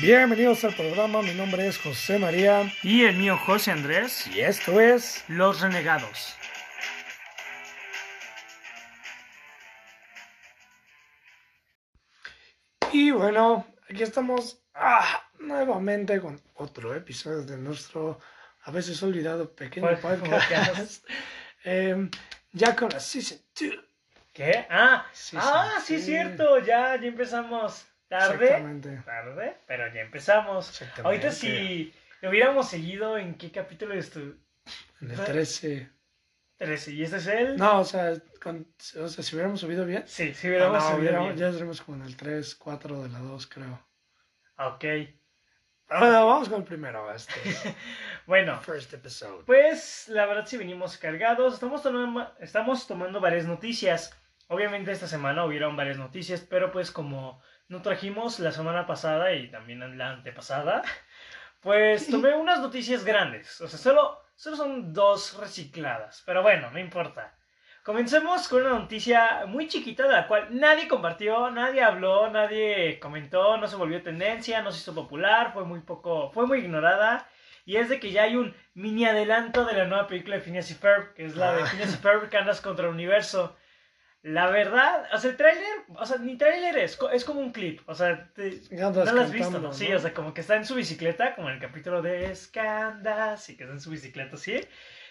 Bienvenidos al programa, mi nombre es José María Y el mío José Andrés, y esto es... Los Renegados. Y bueno, aquí estamos ah, nuevamente con otro episodio de nuestro a veces olvidado pequeño Pod- podcast. Em, ya con la Season 2. ¿Qué? Ah, Sí, ah, sí. cierto, ya, ya empezamos. Tarde, tarde, pero ya empezamos. Ahorita si hubiéramos seguido en qué capítulo estu En el 13. 13, ¿y este es el? No, o sea, con- o sea, si hubiéramos subido bien. Sí, si Ah, hubiéramos no, subido bien. ya estaremos como en el 3, 4 de la 2, creo. Ok, Ahora vamos con el primero, este. bueno, First episode. Pues la verdad sí venimos cargados, estamos tomando, estamos tomando varias noticias. Obviamente esta semana hubieron varias noticias, pero pues como no trajimos la semana pasada y también la antepasada, pues tomé unas noticias grandes. O sea, solo, solo son dos recicladas, pero bueno, no importa. Comencemos con una noticia muy chiquita de la cual nadie compartió, nadie habló, nadie comentó, no se volvió tendencia, no se hizo popular, fue muy poco, fue muy ignorada. Y es de que ya hay un mini adelanto de la nueva película de Phineas y Ferb, que es la de Ah. Phineas y Ferb contra el universo. La verdad, o sea, el tráiler, o sea, ni tráiler es, es como un clip, o sea, te- no lo has visto, ¿no? Sí, o sea, como que está en su bicicleta, como en el capítulo de Escandas, y que está en su bicicleta, ¿sí?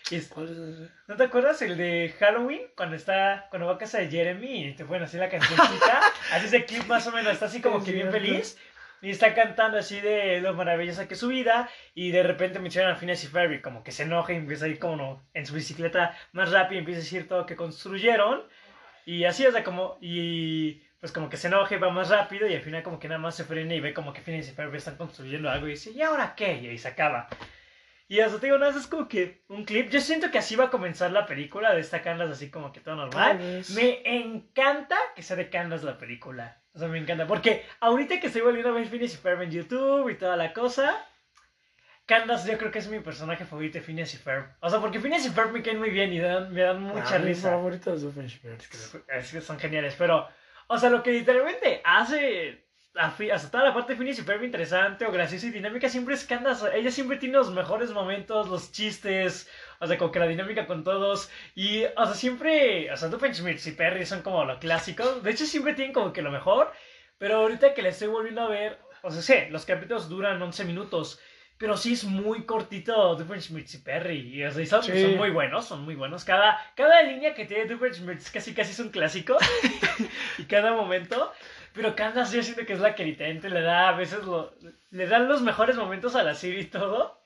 Y es- ¿Cuál es ese? ¿No te acuerdas el de Halloween? Cuando está, cuando va a casa de Jeremy y te ponen así la cancioncita, así ese clip más o menos, está así como que bien feliz. Y está cantando así de lo maravillosa que es su vida. Y de repente mencionan a Phineas y Ferb y como que se enoja y empieza a ir como no, en su bicicleta más rápido y empieza a decir todo lo que construyeron. Y así, o sea, como, y pues como que se enoja y va más rápido y al final como que nada más se frena y ve como que Phineas y Ferb están construyendo algo y dice, ¿y ahora qué? Y ahí se acaba. Y eso te digo, no, eso es como que un clip. Yo siento que así va a comenzar la película de esta Candace así como que todo normal. Me encanta que sea de Candace la película. O sea, me encanta. Porque ahorita que estoy volviendo a ver Phineas y Ferb en YouTube y toda la cosa, Candace yo creo que es mi personaje favorito de Phineas y Ferb. O sea, porque Phineas y Ferb me caen muy bien y dan- me dan mucha Ah, mi risa. favorito es Doofenshmirtz. Es que son geniales, pero, o sea, lo que literalmente hace hasta toda la parte de Phineas y Ferb interesante o graciosa y dinámica siempre es Candace. Ella siempre tiene los mejores momentos, los chistes, o sea, como que la dinámica con todos. Y, o sea, siempre, o sea, Doofenshmirtz y Perry son como lo clásico. De hecho, siempre tienen como que lo mejor. Pero ahorita que la estoy volviendo a ver, o sea, sí, los capítulos duran 11 minutos. Pero sí es muy cortito Doofenshmirtz y Perry. Y, o sea, son, Sí. son muy buenos, son muy buenos. Cada, cada línea que tiene Doofenshmirtz casi casi es un clásico. y cada momento. Pero Candace yo siento que es la que literalmente le da a veces lo, le dan los mejores momentos a la serie y todo.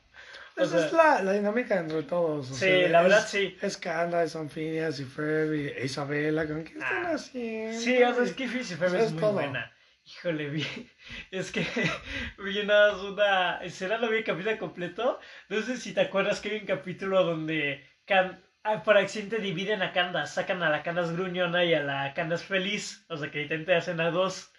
O Esa sea, es la, la dinámica entre todos. o Sí, sea, la verdad es- sí. Es Candace, son Phineas y Ferb y Isabela. ¿Con qué están Ah, haciendo? Sí, o sea, es que Eso es es muy todo. buena. Híjole, vi, es que vi nada más una escena, no vi el capítulo completo. No sé si te acuerdas que hay un capítulo donde Can- ah, por accidente dividen a Candace, sacan a la Candace gruñona y a la Candace feliz. O sea, que intenten hacen a dos.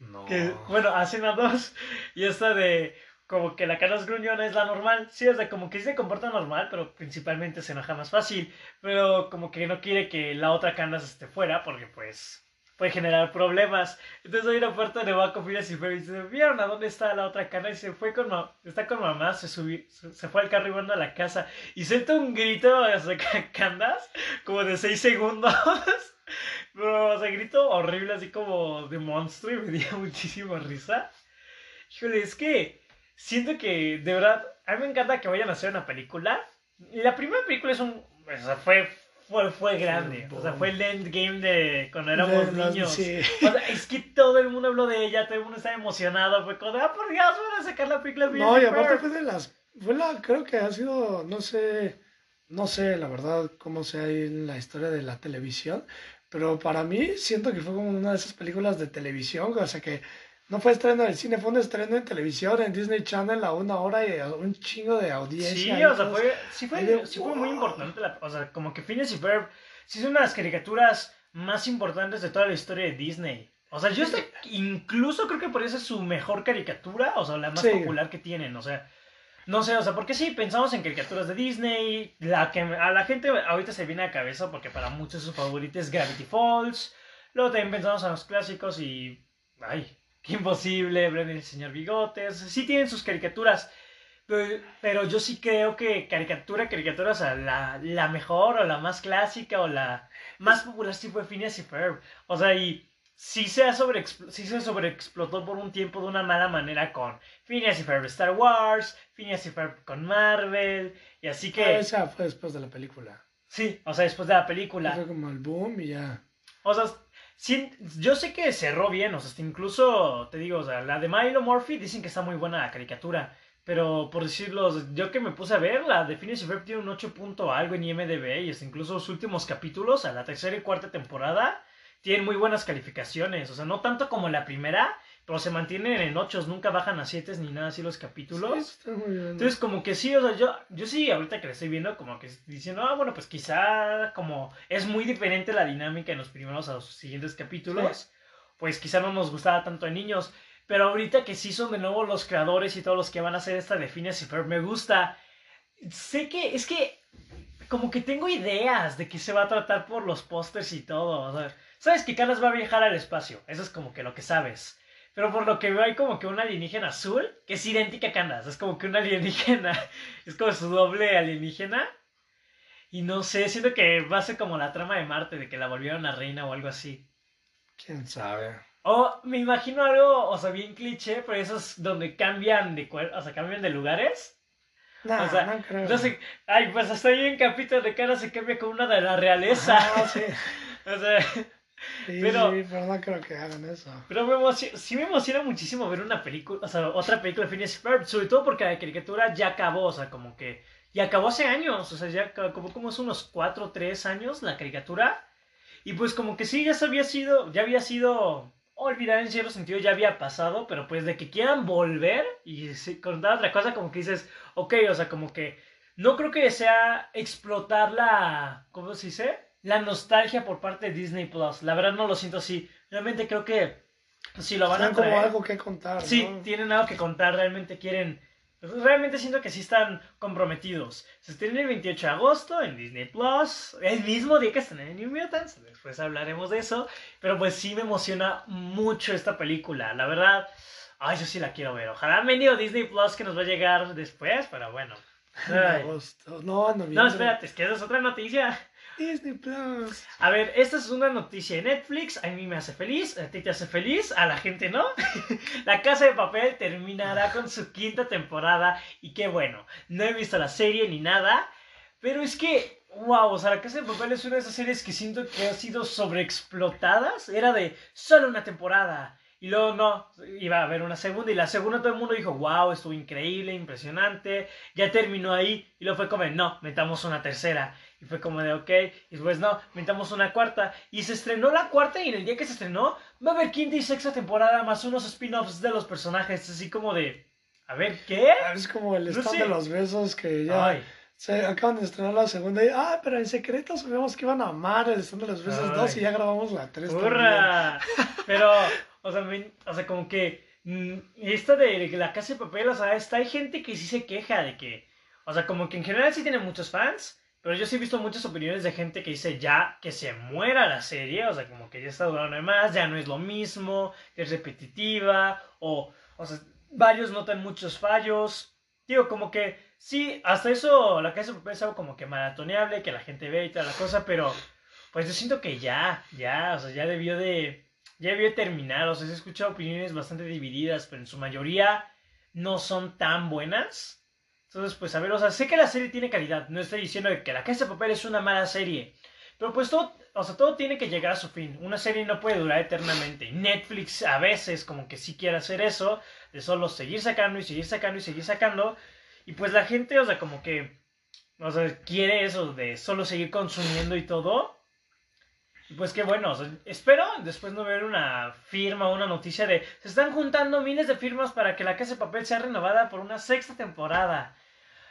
No. Que, bueno, hacen a dos. Y esta de como que la Candace gruñona es la normal. Sí, o sea, como que sí se comporta normal, pero principalmente se enoja más fácil. Pero como que no quiere que la otra Candace esté fuera porque pues puede generar problemas. Entonces hay una parte donde va Phineas y Ferb y dice, ¿vieron a dónde está la otra Candace? Y se fue con, está con mamá, se, subió, se, fue al carro y a la casa. Y suelta un grito o sea, Candace como de 6 segundos. Pero, o sea, grito horrible, así como de monstruo, y me dio muchísima risa. Híjole, es que siento que, de verdad, a mí me encanta que vayan a hacer una película. La primera película es un. O sea, fue, fue, fue grande. O sea, fue el endgame de cuando éramos De niños. sí. O sea, es que todo el mundo habló de ella, todo el mundo estaba emocionado. Fue como, ah, por Dios, van a sacar la película de No, y aparte Ferb". fue de las. Fue la. Creo que ha sido. No sé. No sé, la verdad, cómo sea en la historia de la televisión. Pero para mí, siento que fue como una de esas películas de televisión. O sea que. No fue estreno en el cine, fue un estreno en televisión, en Disney Channel a una hora y a un chingo de audiencia. Sí, o sea, fue, sí, de, fue, sí fue muy importante. la- o sea, como que Phineas y Ferb sí son una de las caricaturas más importantes de toda la historia de Disney. O sea, yo hasta incluso creo que por eso es su mejor caricatura, o sea, la más Sí. popular que tienen, o sea, no sé, o sea, porque sí, pensamos en caricaturas de Disney, la que a la gente ahorita se viene a la cabeza porque para muchos su favorito es Gravity Falls, luego también pensamos en los clásicos y, ay, Imposible, Brennan el señor Bigotes, sí tienen sus caricaturas, pero, pero yo sí creo que caricatura, caricatura, o sea, la, la mejor o la más clásica o la más popular sí fue Phineas y Ferb, o sea, y sí se, sobre, sí se sobreexplotó por un tiempo de una mala manera con Phineas y Ferb Star Wars, Phineas y Ferb con Marvel, y así que... Ah, esa fue después de la película. Sí, o sea, después de la película. Fue como el boom y ya. O sea, sí, yo sé que cerró bien, o sea, incluso, te digo, o sea, la de Milo Murphy dicen que está muy buena la caricatura. Pero por decirlo, yo que me puse a ver, la de Phineas y tiene un 8 punto algo en IMDB y hasta incluso los últimos capítulos, a la tercera y cuarta temporada, tienen muy buenas calificaciones. O sea, no tanto como la primera, pero se mantienen en 8, nunca bajan a 7 ni nada así los capítulos. Sí, está muy bien. Entonces, como que sí, o sea, yo, yo sí, ahorita que la estoy viendo, como que diciendo, ah, bueno, pues quizá como es muy diferente la dinámica en los primeros a los siguientes capítulos, pues quizá no nos gustaba tanto a niños. Pero ahorita que sí son de nuevo los creadores y todos los que van a hacer esta de Phineas y Ferb, me gusta. Sé que, es que, como que tengo ideas de que se va a tratar por los pósters y todo. O sea, sabes que Canas va a viajar al espacio, eso es como que lo que sabes. Pero por lo que veo hay como que una alienígena azul que es idéntica a Canas. Es como que una alienígena. Es como su doble alienígena. Y no sé, siento que va a ser como la trama de Marte, de que la volvieron a reina o algo así. ¿Quién sabe? O me imagino algo, o sea, bien cliché, pero esos donde cambian de o sea, cambian de lugares. O sea, no creo. no sé, ay, pues hasta ahí en capítulo de cara se cambia con una de la realeza. Ah, sí. O sea, Sí, Pero- sí, pero no creo que hagan eso. pero me emoci- sí me emociona muchísimo ver una película, o sea, otra película de Phineas Ferb, sobre todo porque la caricatura ya acabó, o sea, como que, y acabó hace años, o sea, ya ca- como, hace unos 4 o 3 años la caricatura, y pues como que sí, ya se había sido, ya había sido olvidar en cierto sentido, ya había pasado, pero pues de que quieran volver y contar otra cosa, como que dices, ok, o sea, como que no creo que sea explotar la, ¿cómo se dice? La nostalgia por parte de Disney Plus. La verdad no lo siento así. Realmente creo que si lo van a Tienen como traer, algo que contar, Sí, ¿no? tienen algo que contar, realmente quieren. Realmente siento que sí están comprometidos. Se estrena el 28 de agosto en Disney Plus, el mismo día que estrenan en New Mutants. Después hablaremos de eso. Pero pues sí me emociona mucho esta película. La verdad, ay, yo sí la quiero ver. Ojalá venido Disney Plus que nos va a llegar después, pero bueno. En Ay. No, en noviembre. No, espérate, es que esa es otra noticia. Disney Plus. A ver, esta es una noticia de Netflix. A mí me hace feliz, a ti te hace feliz, a la gente no. la Casa de Papel terminará con su quinta temporada. Y qué bueno, no he visto la serie ni nada. Pero es que, wow, o sea, La Casa de Papel es una de esas series que siento que ha sido sobreexplotadas. Era de solo una temporada. Y luego no, iba a haber una segunda. Y la segunda todo el mundo dijo, wow, estuvo increíble, impresionante. Ya terminó ahí. Y luego fue como, no, metamos una tercera. Y fue como de, ok, y después no, metamos una cuarta. Y se estrenó la cuarta y en el día que se estrenó va a haber quinta y sexta temporada más unos spin-offs de los personajes. Así como de, a ver, ¿qué? Ah, Es como el No stand sé. de los besos que ya Ay, se acaban de estrenar la segunda y, ah, pero en secreto sabíamos que iban a amar el stand de los besos Ay. 2 y ya grabamos la 3 ¡Hurra! Pero, o sea, me- o sea, como que mm, esta de la casa de papel, o sea, está, hay gente que sí se queja de que, o sea, como que en general sí tiene muchos fans, pero yo sí he visto muchas opiniones de gente que dice ya que se muera la serie, o sea, como que ya está durando más, ya no es lo mismo, que es repetitiva, o, o sea, varios notan muchos fallos. Digo, como que sí, hasta eso la casa de papel es algo como que maratoneable, que la gente ve y toda la cosa, pero pues yo siento que ya, ya, o sea, ya debió de, ya debió de terminar, o sea, se he escuchado opiniones bastante divididas, pero en su mayoría no son tan buenas. Entonces, pues a ver, o sea, sé que la serie tiene calidad, no estoy diciendo que La Casa de Papel es una mala serie, pero pues todo, o sea, todo tiene que llegar a su fin. Una serie no puede durar eternamente. Netflix a veces como que sí quiere hacer eso, de solo seguir sacando y seguir sacando y seguir sacando, y pues la gente, o sea, como que, o sea, quiere eso de solo seguir consumiendo y todo. Y pues qué bueno, espero después no ver una firma o una noticia de se están juntando miles de firmas para que la Casa de Papel sea renovada por una sexta temporada.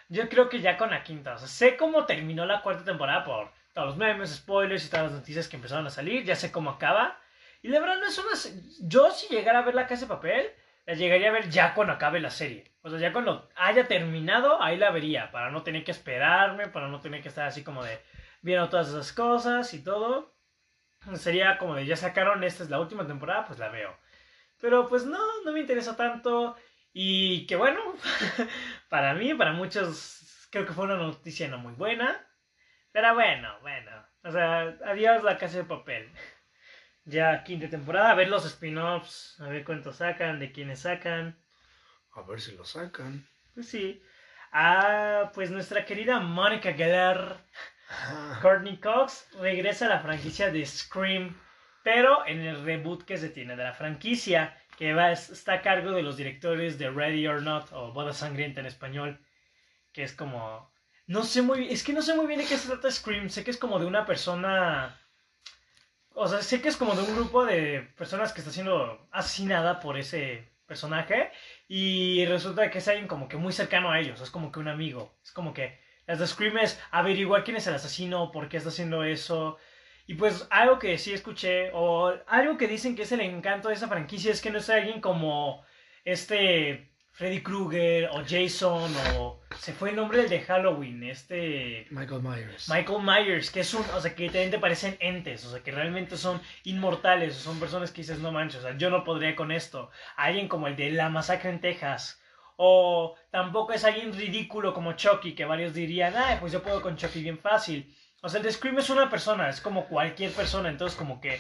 Yo creo que ya con la quinta, o sea, sé cómo terminó la cuarta temporada por todos los memes, spoilers y todas las noticias que empezaron a salir, ya sé cómo acaba. Y la verdad no es una... Yo si llegara a ver la Casa de Papel, la llegaría a ver ya cuando acabe la serie. O sea, ya cuando haya terminado, ahí la vería, para no tener que esperarme, para no tener que estar así como de viendo todas esas cosas y todo. Sería como de ya sacaron, esta es la última temporada, pues la veo. Pero pues no, no me interesa tanto. Y que bueno, para mí, para muchos, creo que fue una noticia no muy buena. Pero bueno, bueno. O sea, adiós la casa de papel. Ya quinta temporada, a ver los spin-offs, a ver cuántos sacan, de quiénes sacan. A ver si lo sacan. Pues sí. Ah, pues nuestra querida Mónica Geller, Courtney Cox, regresa a la franquicia de Scream, pero en el reboot que se tiene de la franquicia, que va, está a cargo de los directores de Ready or Not, o Boda Sangrienta en español, que es como... No sé muy bien, es que no sé muy bien de qué se trata Scream, sé que es como de una persona... O sea, sé que es como de un grupo de personas que está siendo asesinada por ese personaje y resulta que es alguien como que muy cercano a ellos, es como que un amigo, es como que las de Scream es averiguar quién es el asesino, por qué está haciendo eso. Y pues algo que sí escuché, o algo que dicen que es el encanto de esa franquicia, es que no es alguien como este Freddy Krueger o Jason o se fue el nombre del de Halloween, este Michael Myers. Michael Myers, que es un, o sea, que también te parecen entes, o sea, que realmente son inmortales, o son personas que dices, no manches, o sea, yo no podría con esto. Alguien como el de La Masacre en Texas, o tampoco es alguien ridículo como Chucky, que varios dirían, ah, pues yo puedo con Chucky bien fácil. O sea, el de Scream es una persona, es como cualquier persona, entonces como que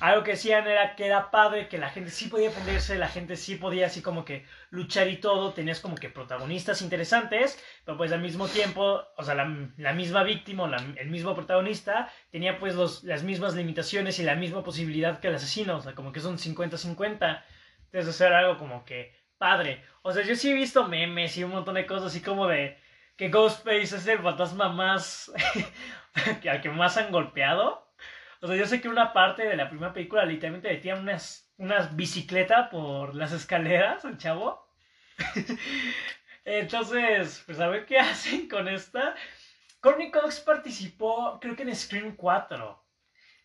algo que decían era que era padre, que la gente sí podía defenderse, la gente sí podía así como que luchar y todo, tenías como que protagonistas interesantes, pero pues al mismo tiempo, o sea, la, misma víctima, el mismo protagonista, tenía pues las mismas limitaciones y la misma posibilidad que el asesino, o sea, como que son 50-50, entonces era algo como que padre. O sea, yo sí he visto memes y un montón de cosas así como de que Ghostface es el fantasma más al que más han golpeado. O sea, yo sé que una parte de la primera película literalmente metía unas, unas bicicleta por las escaleras, el chavo. Entonces, pues a ver qué hacen con esta. Courtney Cox participó, creo que en Scream 4.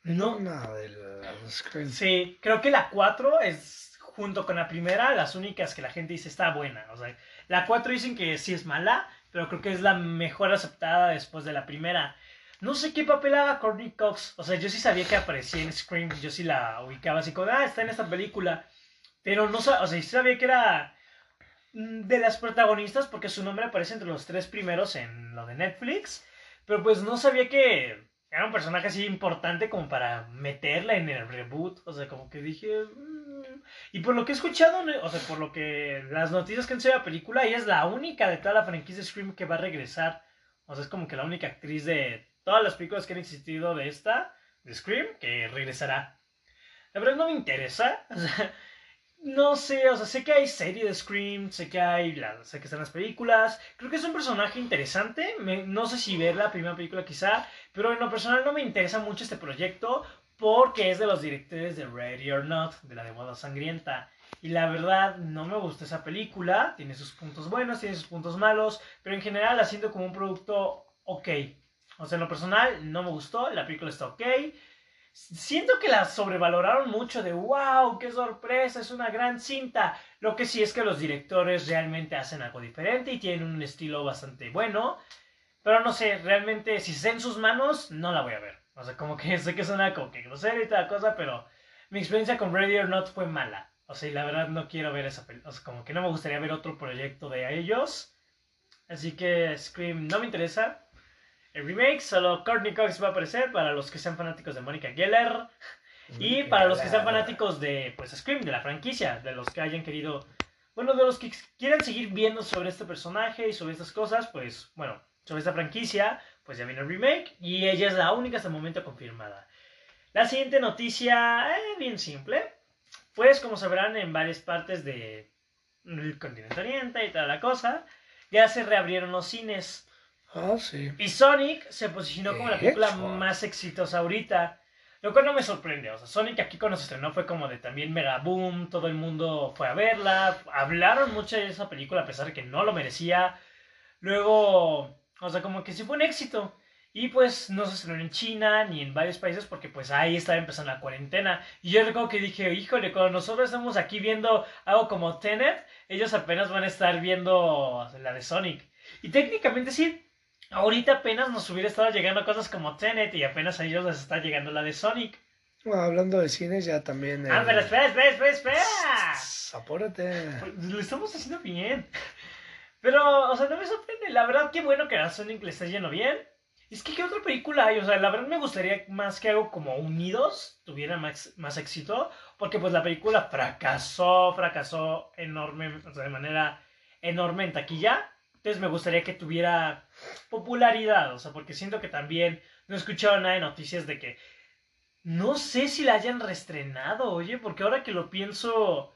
No, nada de la Scream. Sí, creo que la 4 es, junto con la primera, las únicas que la gente dice está buena. O sea, la 4 dicen que sí es mala, pero creo que es la mejor aceptada después de la primera. No sé qué papel haga Courtney Cox. O sea, yo sí sabía que aparecía en Scream. Yo sí la ubicaba así como, ah, está en esta película. Pero no o sea, sí sabía que era mm, de las protagonistas porque su nombre aparece entre los tres primeros en lo de Netflix. Pero pues no sabía que era un personaje así importante como para meterla en el reboot. O sea, como que dije... Mm". Y por lo que he escuchado, o sea, por lo que las noticias que han sido de la película, ella es la única de toda la franquicia de Scream que va a regresar. O sea, es como que la única actriz de todas las películas que han existido de esta, de Scream, que regresará. La verdad no me interesa. no sé, o sea, sé que hay serie de Scream, sé que hay, sé que están las películas. Creo que es un personaje interesante. no sé si ver la primera película quizá, pero en lo personal no me interesa mucho este proyecto porque es de los directores de Ready or Not, de la de Boda Sangrienta. Y la verdad, no me gusta esa película. Tiene sus puntos buenos, tiene sus puntos malos, pero en general la siento como un producto ok. O sea, en lo personal no me gustó, la película está ok. Siento que la sobrevaloraron mucho de wow, qué sorpresa, es una gran cinta. Lo que sí es que los directores realmente hacen algo diferente y tienen un estilo bastante bueno. Pero no sé, realmente si está en sus manos, no la voy a ver. O sea, como que sé que suena como que grosera y toda cosa, pero mi experiencia con Ready or Not fue mala. O sea, y la verdad no quiero ver esa película. O sea, como que no me gustaría ver otro proyecto de ellos. Así que Scream no me interesa. El remake, solo Courtney Cox va a aparecer para los que sean fanáticos de Monica Geller. Y para los que sean fanáticos de pues Scream, de la franquicia, de los que hayan querido, bueno, de los que quieran seguir viendo sobre este personaje y sobre estas cosas, pues bueno, sobre esta franquicia, pues ya viene el remake y ella es la única hasta el momento confirmada. La siguiente noticia, eh, bien simple, pues como sabrán en varias partes del continente oriente y toda la cosa, ya se reabrieron los cines. Ah, sí. Y Sonic se posicionó como la película más exitosa ahorita. Lo cual no me sorprende. O sea, Sonic aquí cuando se estrenó fue como de también mega boom. Todo el mundo fue a verla. Hablaron mucho de esa película a pesar de que no lo merecía. Luego, o sea, como que sí fue un éxito. Y pues no se estrenó en China ni en varios países porque pues ahí estaba empezando la cuarentena. Y yo recuerdo que dije, híjole, cuando nosotros estamos aquí viendo algo como Tenet, ellos apenas van a estar viendo la de Sonic. Y técnicamente sí, Ahorita apenas nos hubiera estado llegando cosas como Tenet y apenas a ellos les está llegando la de Sonic. hablando de cines, ya también. Ah, pero espera, espera, espera, espera. Apúrate. Pues, lo estamos haciendo bien. Pero, o sea, no me sorprende. La verdad, qué bueno que a Sonic le está yendo bien. Es que, ¿qué otra película hay? O sea, la verdad me gustaría más que algo como Unidos tuviera más, más éxito. Porque, pues, la película fracasó, fracasó enorme, o sea, de manera enorme en taquilla. Entonces me gustaría que tuviera popularidad, o sea, porque siento que también no he escuchado nada de noticias de que no sé si la hayan restrenado, oye, porque ahora que lo pienso,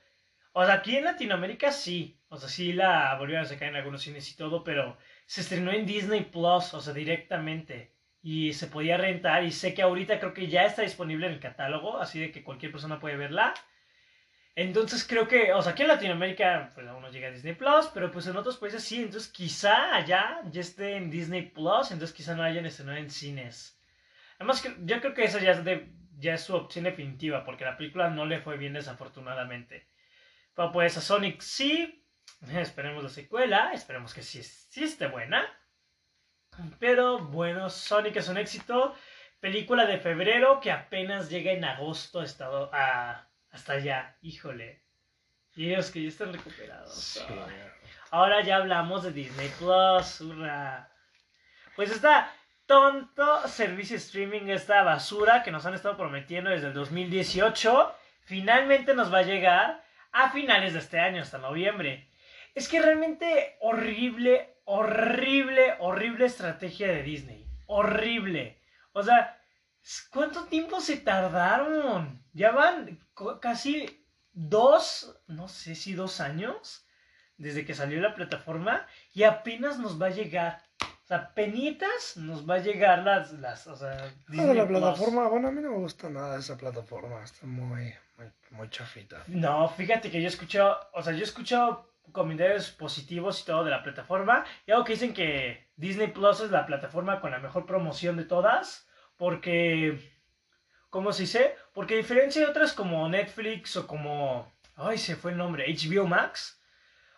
o sea, aquí en Latinoamérica sí, o sea, sí la volvieron a sacar en algunos cines y todo, pero se estrenó en Disney Plus, o sea, directamente. Y se podía rentar y sé que ahorita creo que ya está disponible en el catálogo, así de que cualquier persona puede verla. Entonces creo que, o sea, aquí en Latinoamérica pues aún no llega a Disney Plus, pero pues en otros países sí, entonces quizá allá ya esté en Disney Plus, entonces quizá no hayan estrenado en cines. Además, yo creo que esa ya es, de, ya es su opción definitiva, porque la película no le fue bien desafortunadamente. Pero pues a Sonic sí, esperemos la secuela, esperemos que sí, sí esté buena. Pero bueno, Sonic es un éxito. Película de febrero que apenas llega en agosto estado a hasta allá, híjole. Y ellos que ya están recuperados. Ahora ya hablamos de Disney Plus. Hurra. Pues esta tonto servicio streaming, esta basura que nos han estado prometiendo desde el 2018, finalmente nos va a llegar a finales de este año, hasta noviembre. Es que realmente horrible, horrible, horrible estrategia de Disney. Horrible. O sea, ¿cuánto tiempo se tardaron? Ya van casi dos, no sé si dos años desde que salió la plataforma y apenas nos va a llegar. O sea, penitas nos va a llegar las, las o sea, ah, Disney la plataforma, bueno, a mí no me gusta nada esa plataforma, está muy, muy, chafita. No, fíjate que yo escucho, o sea, yo escucho comentarios positivos y todo de la plataforma y algo que dicen que Disney Plus es la plataforma con la mejor promoción de todas porque ¿Cómo se dice? Porque a diferencia de otras como Netflix o como... Ay, se fue el nombre, HBO Max.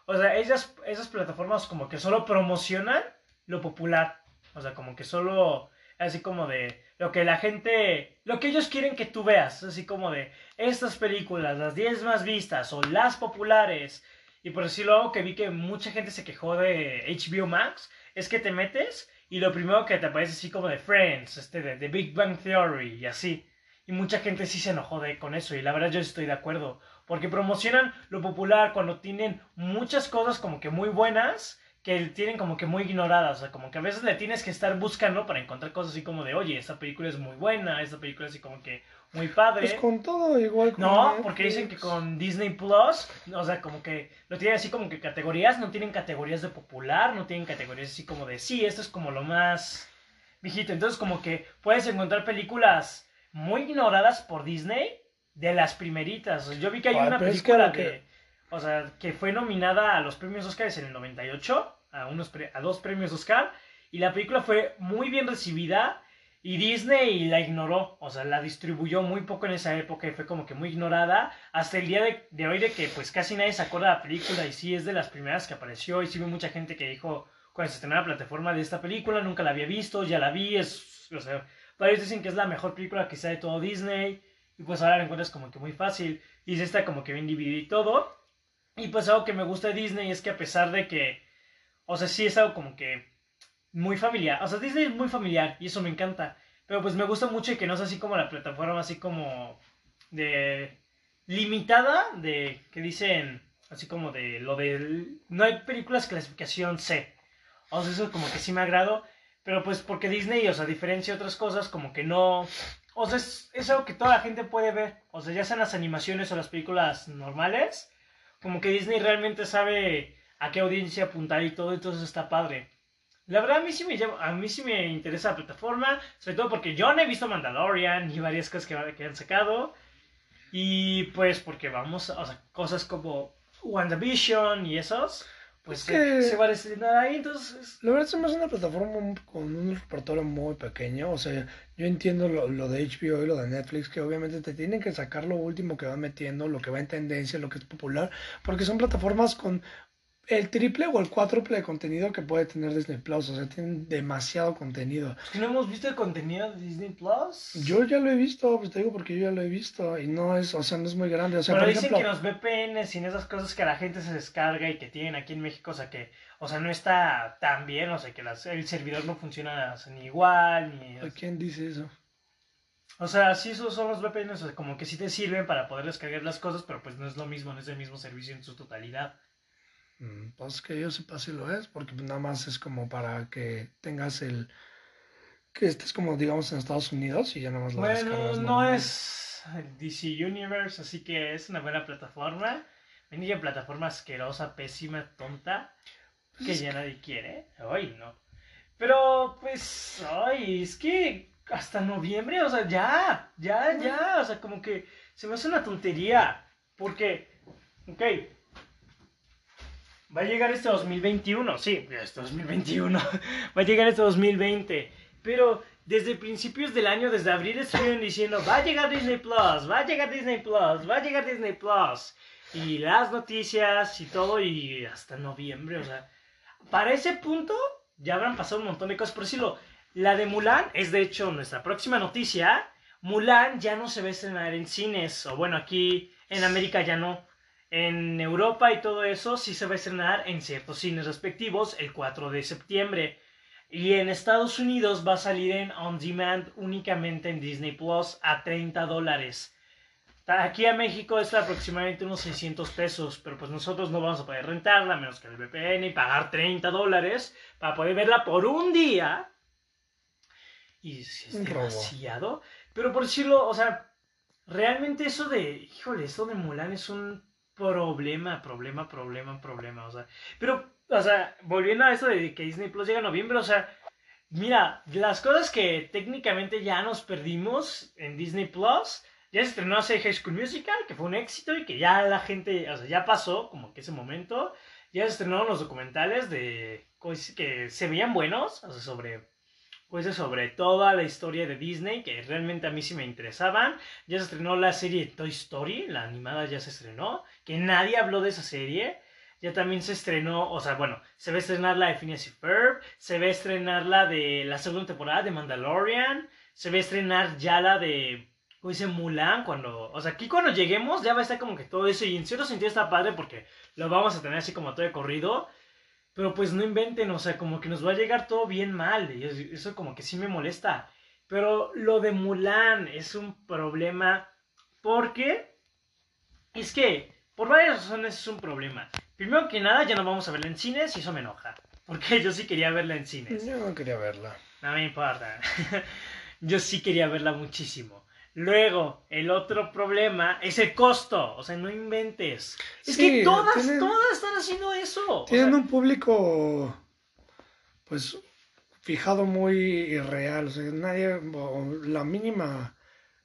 O sea, ellas, esas plataformas como que solo promocionan lo popular. O sea, como que solo... Así como de lo que la gente... Lo que ellos quieren que tú veas. Así como de estas películas, las 10 más vistas o las populares. Y por decirlo algo que vi que mucha gente se quejó de HBO Max. Es que te metes y lo primero que te aparece así como de Friends, este de, de Big Bang Theory y así. Y mucha gente sí se enojó de, con eso. Y la verdad yo estoy de acuerdo. Porque promocionan lo popular cuando tienen muchas cosas como que muy buenas que tienen como que muy ignoradas. O sea, como que a veces le tienes que estar buscando para encontrar cosas así como de, oye, esta película es muy buena, esta película es así como que muy padre. Pues con todo igual. no, porque dicen que con Disney Plus, o sea, como que lo tienen así como que categorías, no tienen categorías de popular, no tienen categorías así como de, sí, esto es como lo más viejito. Entonces como que puedes encontrar películas muy ignoradas por Disney de las primeritas. Yo vi que hay una película que... o sea, que fue nominada a los premios Oscar en el 98, a, unos a dos premios Oscar, y la película fue muy bien recibida y Disney la ignoró, o sea, la distribuyó muy poco en esa época y fue como que muy ignorada hasta el día de, hoy de que pues casi nadie se acuerda de la película y sí es de las primeras que apareció y sí hubo mucha gente que dijo cuando se estrenó la plataforma de esta película, nunca la había visto, ya la vi, es, o sea, Varios dicen que es la mejor película sea de todo Disney. Y pues ahora la encuentras como que muy fácil. Y se está como que bien dividido y todo. Y pues algo que me gusta de Disney es que a pesar de que. O sea, sí es algo como que. Muy familiar. O sea, Disney es muy familiar. Y eso me encanta. Pero pues me gusta mucho y que no es así como la plataforma, así como. De. Limitada. De. Que dicen. Así como de lo de. No hay películas clasificación C. O sea, eso como que sí me agrado. Pero pues porque Disney, o sea, diferencia de otras cosas, como que no... O sea, es, algo que toda la gente puede ver. O sea, ya sean las animaciones o las películas normales. Como que Disney realmente sabe a qué audiencia apuntar y todo, entonces está padre. La verdad a mí sí me a mí sí me interesa la plataforma, sobre todo porque yo no he visto Mandalorian y varias cosas que, que han sacado. Y pues porque vamos, o sea, cosas como WandaVision y esos pues que se va a estrenar ahí, entonces... La verdad es que es una plataforma con un repertorio muy pequeño, o sea, yo entiendo lo, de HBO y lo de Netflix, que obviamente te tienen que sacar lo último que van metiendo, lo que va en tendencia, lo que es popular, porque son plataformas con el triple o el cuádruple de contenido que puede tener Disney Plus. O sea, tienen demasiado contenido. No hemos visto el contenido de Disney Plus. Yo ya lo he visto, pues te digo porque yo ya lo he visto y no es, o sea, no es muy grande. O sea, Pero por dicen ejemplo, que los VPNs y esas cosas que la gente se descarga y que tienen aquí en México, o sea, que, o sea, no está tan bien, o sea, que las- el servidor no funciona ni igual, ni... ¿quién dice eso? O sea, sí, esos son los VPNs, o sea, como que sí te sirven para poder descargar las cosas, pero pues no es lo mismo, no es el mismo servicio en su totalidad. Pues que yo sepa si lo es, porque pues nada más es como para que tengas el... Que estés como, digamos, en Estados Unidos y ya nada más lo Bueno, descargas no normal. es DC Universe, así que es una buena plataforma. Mendiga plataforma asquerosa, pésima, tonta, que Pues es ya nadie quiere. Ay, no. Pero, pues, ay, es que hasta noviembre, o sea, ya, ya, ya, o sea, como que se me hace una tontería. Porque, ok, va a llegar este 2021, sí, este 2021, va a llegar este 2020, pero desde principios del año, desde abril, estuvieron diciendo, va a llegar Disney Plus, va a llegar Disney Plus, va a llegar Disney Plus. Y las noticias y todo, y hasta noviembre, o sea, para ese punto ya habrán pasado un montón de cosas. Por decirlo, la de Mulan es de hecho nuestra próxima noticia. Mulan ya no se va a estrenar en cines, o bueno, aquí en América ya no. En Europa y todo eso sí se va a estrenar en ciertos cines respectivos el 4 de septiembre. Y en Estados Unidos va a salir en On Demand únicamente en Disney Plus a 30 dólares. Aquí a México es aproximadamente unos 600 pesos, pero pues nosotros no vamos a poder rentarla, menos que el VPN, y pagar 30 dólares para poder verla por un día. Y si es demasiado. Pero por decirlo, o sea, realmente eso de, híjole, esto de Mulan es un problema, problema, problema, problema, o sea. Pero, o sea, volviendo a eso de que Disney Plus llega en noviembre, o sea, mira, las cosas que técnicamente ya nos perdimos en Disney Plus, ya se estrenó hace High School Musical, que fue un éxito y que ya la gente, o sea, ya pasó como que ese momento. Ya se estrenaron los documentales de cosas que se veían buenos, o sea, sobre cosas sobre toda la historia de Disney, que realmente a mí sí me interesaban. Ya se estrenó la serie Toy Story, la animada ya se estrenó, que nadie habló de esa serie. Ya también se estrenó, o sea, bueno, se va a estrenar la de Phineas y Ferb, se va a estrenar la de la segunda temporada de Mandalorian, se va a estrenar ya la de, ¿cómo dice? Mulan, cuando, o sea, aquí cuando lleguemos ya va a estar como que todo eso, y en cierto sentido está padre porque lo vamos a tener así como todo de corrido, pero pues no inventen, o sea, como que nos va a llegar todo bien mal, y eso como que sí me molesta. Pero lo de Mulan es un problema porque es que por varias razones es un problema. Primero que nada, ya no vamos a verla en cines y eso me enoja. Porque yo sí quería verla en cines. Yo no quería verla. No me importa. Yo sí quería verla muchísimo. Luego, el otro problema es el costo. O sea, no inventes. Es Sí, que todas, tienen- todas están haciendo eso. O Tienen sea, un público, pues, fijado muy irreal. O sea, nadie, la mínima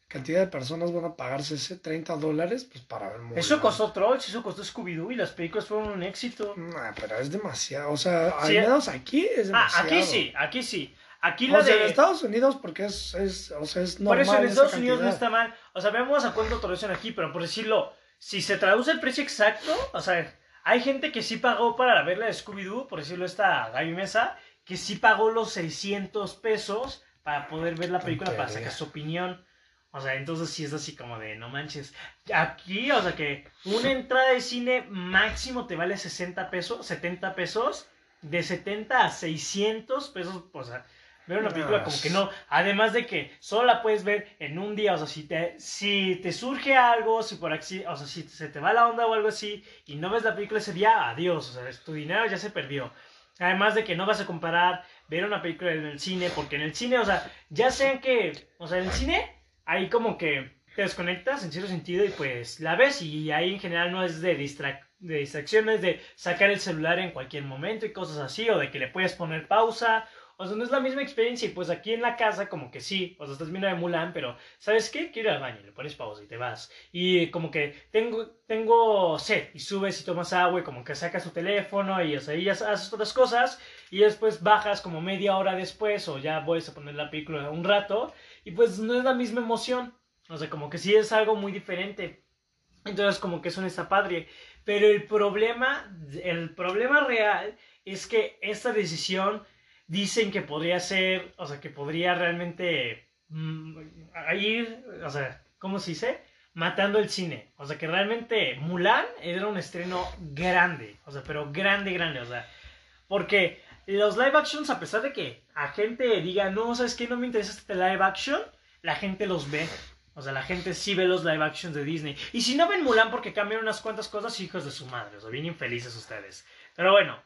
cantidad de personas van a pagarse ese 30 dólares, pues, para ver Mulan. Eso costó Trolls, eso costó Scooby-Doo y las películas fueron un éxito. Nah, pero es demasiado. O sea, al Sí. menos aquí es Ah, demasiado. aquí sí, aquí sí. Aquí O la sea, de... en Estados Unidos, porque es, es, o sea, es Por normal eso en Estados Unidos no está mal. O sea, vemos a cuánto traducen aquí, pero por decirlo, si se traduce el precio exacto, o sea, hay gente que sí pagó para ver la de Scooby-Doo, por decirlo, esta Gaby Mesa, que sí pagó los 600 pesos para poder ver la película, para sacar su opinión. O sea, entonces sí es así como de, no manches. Aquí, o sea, que una entrada de cine máximo te vale 60 pesos, 70 pesos, de 70 a 600 pesos, o sea, ver una película Ah, como que no. Además de que solo la puedes ver en un día, o sea, si te, si te surge algo, si por acci- o sea, si se te va la onda o algo así, y no ves la película ese día, adiós, o sea, tu dinero ya se perdió. Además de que no vas a comparar ver una película en el cine, porque en el cine, o sea, ya sean que, o sea, en el cine, ahí como que te desconectas en cierto sentido y pues la ves y ahí en general no es de, distra- de distracciones, de sacar el celular en cualquier momento y cosas así, o de que le puedes poner pausa, o sea, no es la misma experiencia y pues aquí en la casa como que sí, o sea, estás viendo de Mulan, pero ¿sabes qué? Quiero ir al baño, le pones pausa y te vas. Y como que tengo, tengo sed y subes y tomas agua y como que sacas tu teléfono y o sea, y haces otras cosas y después bajas como media hora después o ya vuelves a poner la película un rato y pues no es la misma emoción. O sea, como que sí es algo muy diferente. Entonces como que eso no está padre. Pero el problema, el problema real es que esta decisión dicen que podría ser, o sea, que podría realmente mm, ir, o sea, ¿cómo se dice? Matando el cine. O sea, que realmente Mulan era un estreno grande, o sea, pero grande, grande, o sea, porque los live actions, a pesar de que a gente diga, no, ¿sabes qué? No me interesa este live action, la gente los ve. O sea, la gente sí ve los live actions de Disney. Y si no ven Mulan porque cambian unas cuantas cosas, hijos de su madre. O sea, bien infelices ustedes. Pero bueno,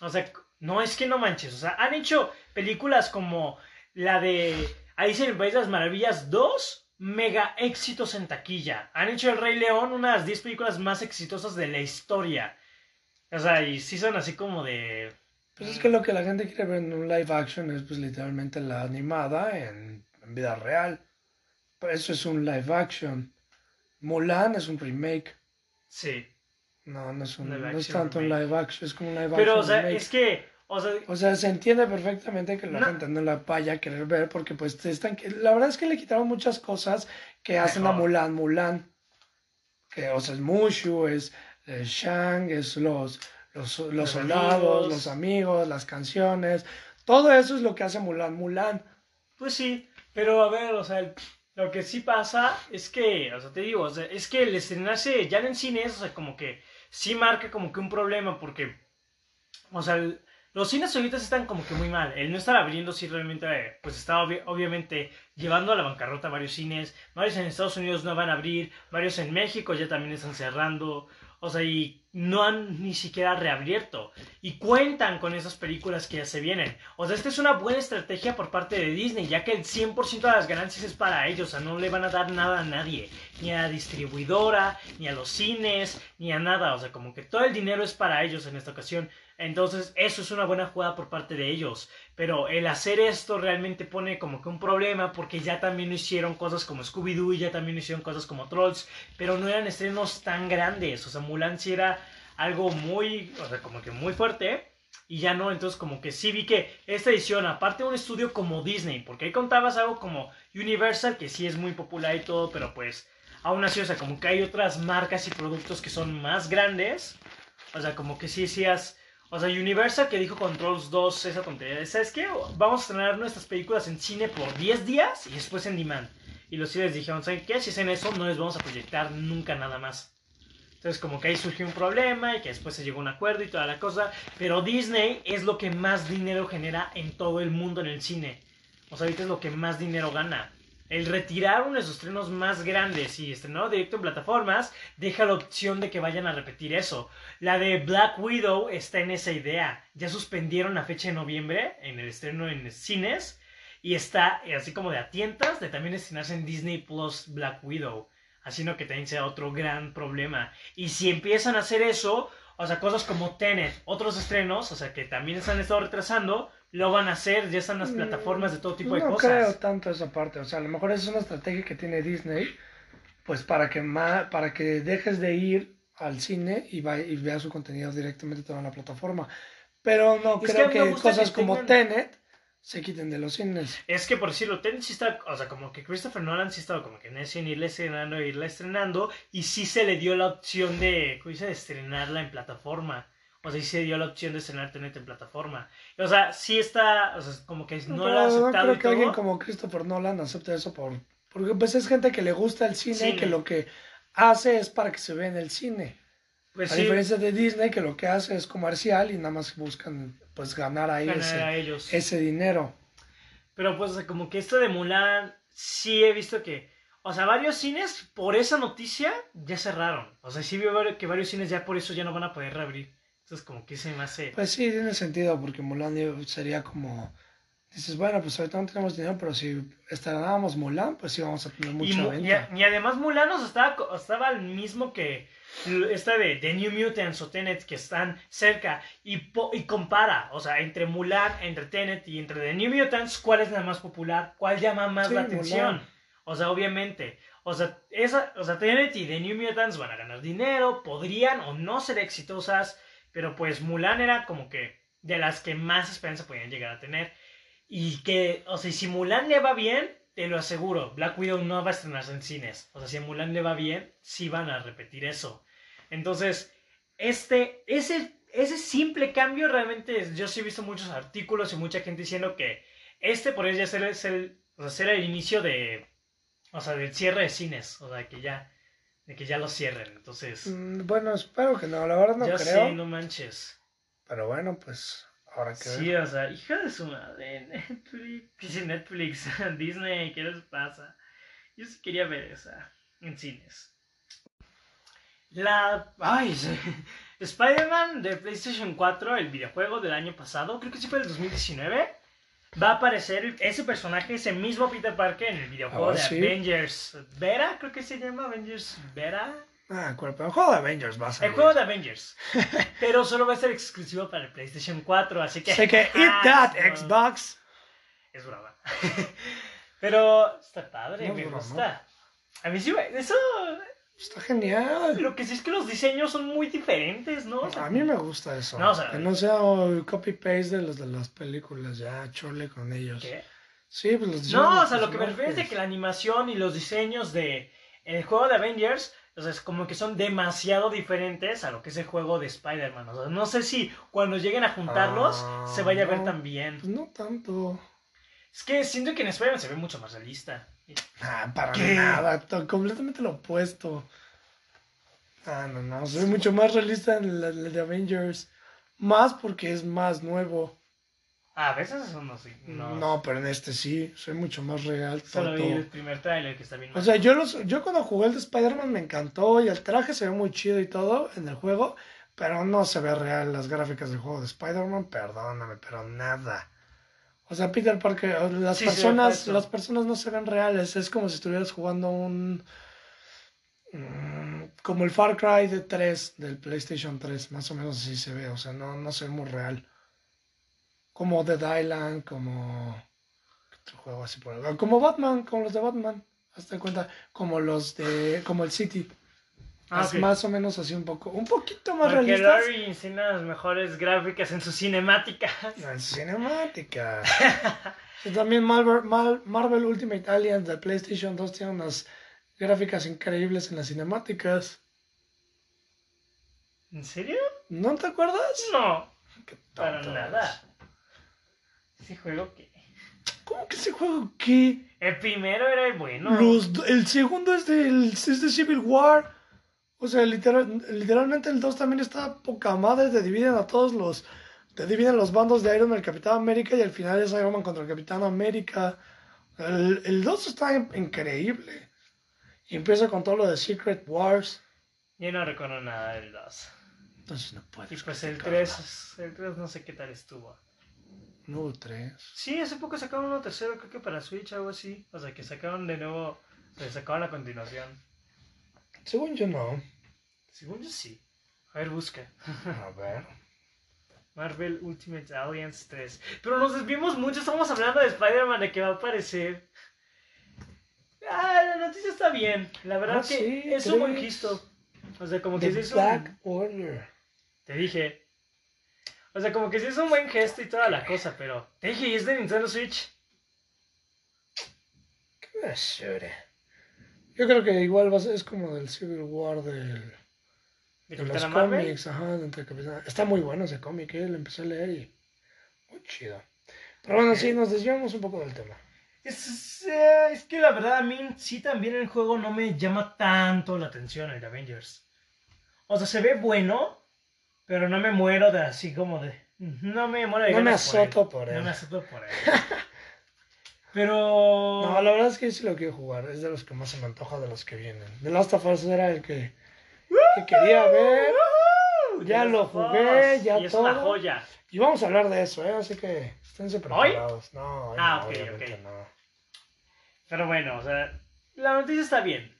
o sea, no es que no manches. O sea, han hecho películas como la de Alicia en el País de las Maravillas 2, mega éxitos en taquilla. Han hecho El Rey León, una de las 10 películas más exitosas de la historia. O sea, y sí son así como de... Pues es que lo que la gente quiere ver en un live action es pues literalmente la animada en, en vida real. Eso es un live action. Mulan es un remake. Sí. No, no es, un, Live no es tanto un live action, es como un live action. Pero, o sea, remake. es que... O sea, O sea, se entiende perfectamente que la No. gente no la vaya a querer ver porque pues te están... La verdad es que le quitaron muchas cosas que hacen a. Mulan Mulan. Que, o sea, es Mushu, es eh, Shang, es los, los, los, Los soldados, amigos. los amigos, las canciones. Todo eso es lo que hace Mulan Mulan. Pues sí, pero a ver, o sea, el- lo que sí pasa es que, o sea, te digo, o sea, es que el estrenarse ya en cines, o sea, como que sí marca como que un problema porque, o sea, el- los cines ahorita están como que muy mal. El no estar abriendo sí realmente, eh, pues está obvi- obviamente llevando a la bancarrota varios cines. Varios en Estados Unidos no van a abrir, varios en México ya también están cerrando. O sea, y no han ni siquiera reabierto. Y cuentan con esas películas que ya se vienen. O sea, esta es una buena estrategia por parte de Disney, ya que el 100% de las ganancias es para ellos. O sea, no le van a dar nada a nadie. Ni a la distribuidora, ni a los cines, ni a nada. O sea, como que todo el dinero es para ellos en esta ocasión. Entonces, eso es una buena jugada por parte de ellos. Pero el hacer esto realmente pone como que un problema porque ya también hicieron cosas como Scooby-Doo ya también hicieron cosas como Trolls, pero no eran estrenos tan grandes. O sea, Mulan sí era algo muy, o sea, como que muy fuerte. Y ya no, entonces como que sí vi que esta edición, aparte de un estudio como Disney, porque ahí contabas algo como Universal, que sí es muy popular y todo, pero pues aún así, o sea, como que hay otras marcas y productos que son más grandes. O sea, como que sí decías, o sea, Universal que dijo Controls 2 esa tontería de, ¿sabes qué? Vamos a estrenar nuestras películas en cine por 10 días y después en demand. Y los cines dijeron, ¿saben qué? Si hacen eso, no les vamos a proyectar nunca nada más. Entonces como que ahí surgió un problema y que después se llegó a un acuerdo y toda la cosa. Pero Disney es lo que más dinero genera en todo el mundo en el cine. O sea, ahorita es lo que más dinero gana. El retirar uno de sus estrenos más grandes y estrenarlo directo en plataformas deja la opción de que vayan a repetir eso. La de Black Widow está en esa idea. Ya suspendieron la fecha de noviembre en el estreno en cines y está eh, así como de a tientas de también estrenarse en Disney Plus Black Widow. Haciendo que también sea otro gran problema. Y si empiezan a hacer eso, o sea, cosas como Tenet, otros estrenos, o sea, que también se han estado retrasando, lo van a hacer, ya están las plataformas de todo tipo de Mm, no cosas. creo tanto esa parte. O sea, a lo mejor es una estrategia que tiene Disney, pues para que ma- para que dejes de ir al cine y, va- y veas su contenido directamente toda la plataforma. Pero no Es que creo que, gusta cosas que como tengan- Tenet se quiten de los cines. Es que por decirlo, Tenet sí está, o sea, como que Christopher Nolan sí estaba como que en irla estrenando, irla estrenando, y sí se le dio la opción de, ¿cómo dice? de estrenarla en plataforma. O sea, sí se dio la opción de estrenar Tenet en plataforma. O sea, sí está, o sea, como que no lo ha no aceptado creo y que alguien como Christopher Nolan acepte eso por porque pues es gente que le gusta el cine, Cine. que lo que hace es para que se vea en el cine. Pues a sí, diferencia de Disney que lo que hace es comercial y nada más buscan pues ganar ahí ganar ese, a ellos. ese dinero. Pero pues, como que esto de Mulan, sí he visto que, o sea, varios cines por esa noticia ya cerraron. O sea, sí veo que varios cines ya por eso ya no van a poder reabrir. Entonces, como que se me hace... Pues sí, tiene sentido, porque Mulan sería como, dices, bueno, pues ahorita no tenemos dinero, pero si estrenábamos Mulan, pues sí vamos a tener Y, mucha mu- venta. y- y además Mulan sea, estaba, estaba el mismo que esta de, de New Mutants o Tenet que están cerca y, po- y compara, o sea, entre Mulan, entre Tenet y entre The New Mutants, ¿cuál es la más popular? ¿Cuál llama más Sí, la atención? Mulan. O sea, obviamente, o sea, esa, o sea, Tenet y The New Mutants van a ganar dinero, podrían o no ser exitosas, pero pues Mulan era como que de las que más esperanza podían llegar a tener. Y que, o sea, si Mulan le va bien, te lo aseguro, Black Widow no va a estrenarse en cines. O sea, si a Mulan le va bien, sí van a repetir eso. Entonces, este, ese, ese simple cambio realmente, yo sí he visto muchos artículos y mucha gente diciendo que este podría ser, el, o sea, ser el inicio de, o sea, del cierre de cines, o sea, que ya, de que ya lo cierren, entonces... Mm, bueno, espero que no, la verdad no ya creo. Sí, no manches. Pero bueno, pues, ahora que Sí, o sea, hija de su madre, Netflix, Netflix, Disney, ¿qué les pasa? Yo sí quería ver esa en cines. La. Ay, Spider-Man de PlayStation 4, el videojuego del año pasado, creo que sí fue el 2019. Va a aparecer ese personaje, ese mismo Peter Parker en el videojuego Oh, de sí. Avengers Vera, creo que se llama Avengers Vera. Ah, el juego de Avengers va a El salir. juego de Avengers. Pero solo va a ser exclusivo para el PlayStation 4, así que. Sé que eat Ah, that, no. Xbox. Es broma. Pero está padre, No me broma. gusta. A mí sí, eso. Está genial. Lo que sí es que los diseños son muy diferentes, ¿no? O sea, A mí me gusta eso. No, o sea- que no sea copy-paste de los de las películas, ya, chole con ellos. ¿qué? Sí, pues los diseños No, o sea, lo que me refiero es de que la animación y los diseños de el juego de Avengers, o sea, es como que son demasiado diferentes a lo que es el juego de Spider-Man. O sea, no sé si cuando lleguen a juntarlos Ah, se vaya a ver no. tan bien. Pues no tanto. Es que siento que en Spider-Man se ve mucho más realista. Ah, para ¿Qué? nada, completamente lo opuesto. Ah, no, no, soy mucho más realista en la, la de Avengers. Más porque es más nuevo. Ah, a veces eso no sé. No, No, pero en este sí, soy mucho más real. Solo vi el primer tráiler que está bien. O sea, yo, los, yo cuando jugué el de Spider-Man me encantó y el traje se ve muy chido y todo en el juego, pero no se ve real las gráficas del juego de Spider-Man, perdóname, pero nada. O sea, Peter Parker, las Sí, personas, las personas no se ven reales, es como si estuvieras jugando un mm, como el Far Cry de 3 del PlayStation 3, más o menos así se ve, o sea, no, no se ve muy real. Como Dead Island, como ¿qué otro juego así por el- como Batman, como los de Batman, hazte cuenta, como los de como el City. Ah, más o menos así un poco, un poquito más Porque realistas. Larry enseña las mejores gráficas en sus cinemáticas. En cinemática. Y también Marvel, Marvel Ultimate Alliance de PlayStation 2 tiene unas gráficas increíbles en las cinemáticas. ¿En serio? ¿No te acuerdas? No, Qué para nada. Ese juego que... eres. ¿Cómo que ese juego qué? El primero era el bueno. Los el segundo es, del, es de Civil War. O sea, literal- literalmente el 2 también está poca madre. Te dividen a todos los. Te dividen los bandos de Iron Man, el Capitán América. Y al final es Iron Man contra el Capitán América. El, el 2 está in- increíble. Y empieza con todo lo de Secret Wars. Yo no recuerdo nada del 2. Entonces no puedes. Y pues el criticarlo. 3, el 3 no sé qué tal estuvo. No hubo 3. Sí, hace poco sacaron uno tercero, creo que para Switch o algo así. O sea, que sacaron de nuevo, sea, sacaron la continuación. Según yo no. Según yo sí. A ver, busca. A ver. Marvel Ultimate Alliance 3. Pero nos desvimos mucho, estamos hablando de Spider-Man, de que va a aparecer. Ah, la noticia está bien. La verdad Ah, que sí, es un buen gesto. O sea, como que The sí es Black un... Order. Te dije. O sea, como que sí es un buen gesto y toda la cosa, pero... Te dije, y es de Nintendo Switch. Qué basura. Yo creo que igual va a ser, es como del Civil War del, De de los Marvel. cómics. Ajá, entre Capitán- Está muy bueno ese cómic, eh, lo empecé a leer y muy chido. Pero bueno, sí, nos desviamos un poco del tema. Es, es, eh, es que la verdad a mí sí también el juego no me llama tanto la atención el Avengers. O sea, se ve bueno, pero no me muero de así como de... No me muero de No me ganas por él. azoto por él. No me azoto por él. pero... No, la verdad es que sí lo quiero jugar, es de los que más se me antoja de los que vienen. The Last of Us era el que, que quería ver. Ya lo jugué, ya y es una todo. joya. Y vamos a hablar de eso, ¿eh? Así que esténse preparados. No, hoy Ah, no, ok, ok. no. Pero bueno, o sea, la noticia está bien.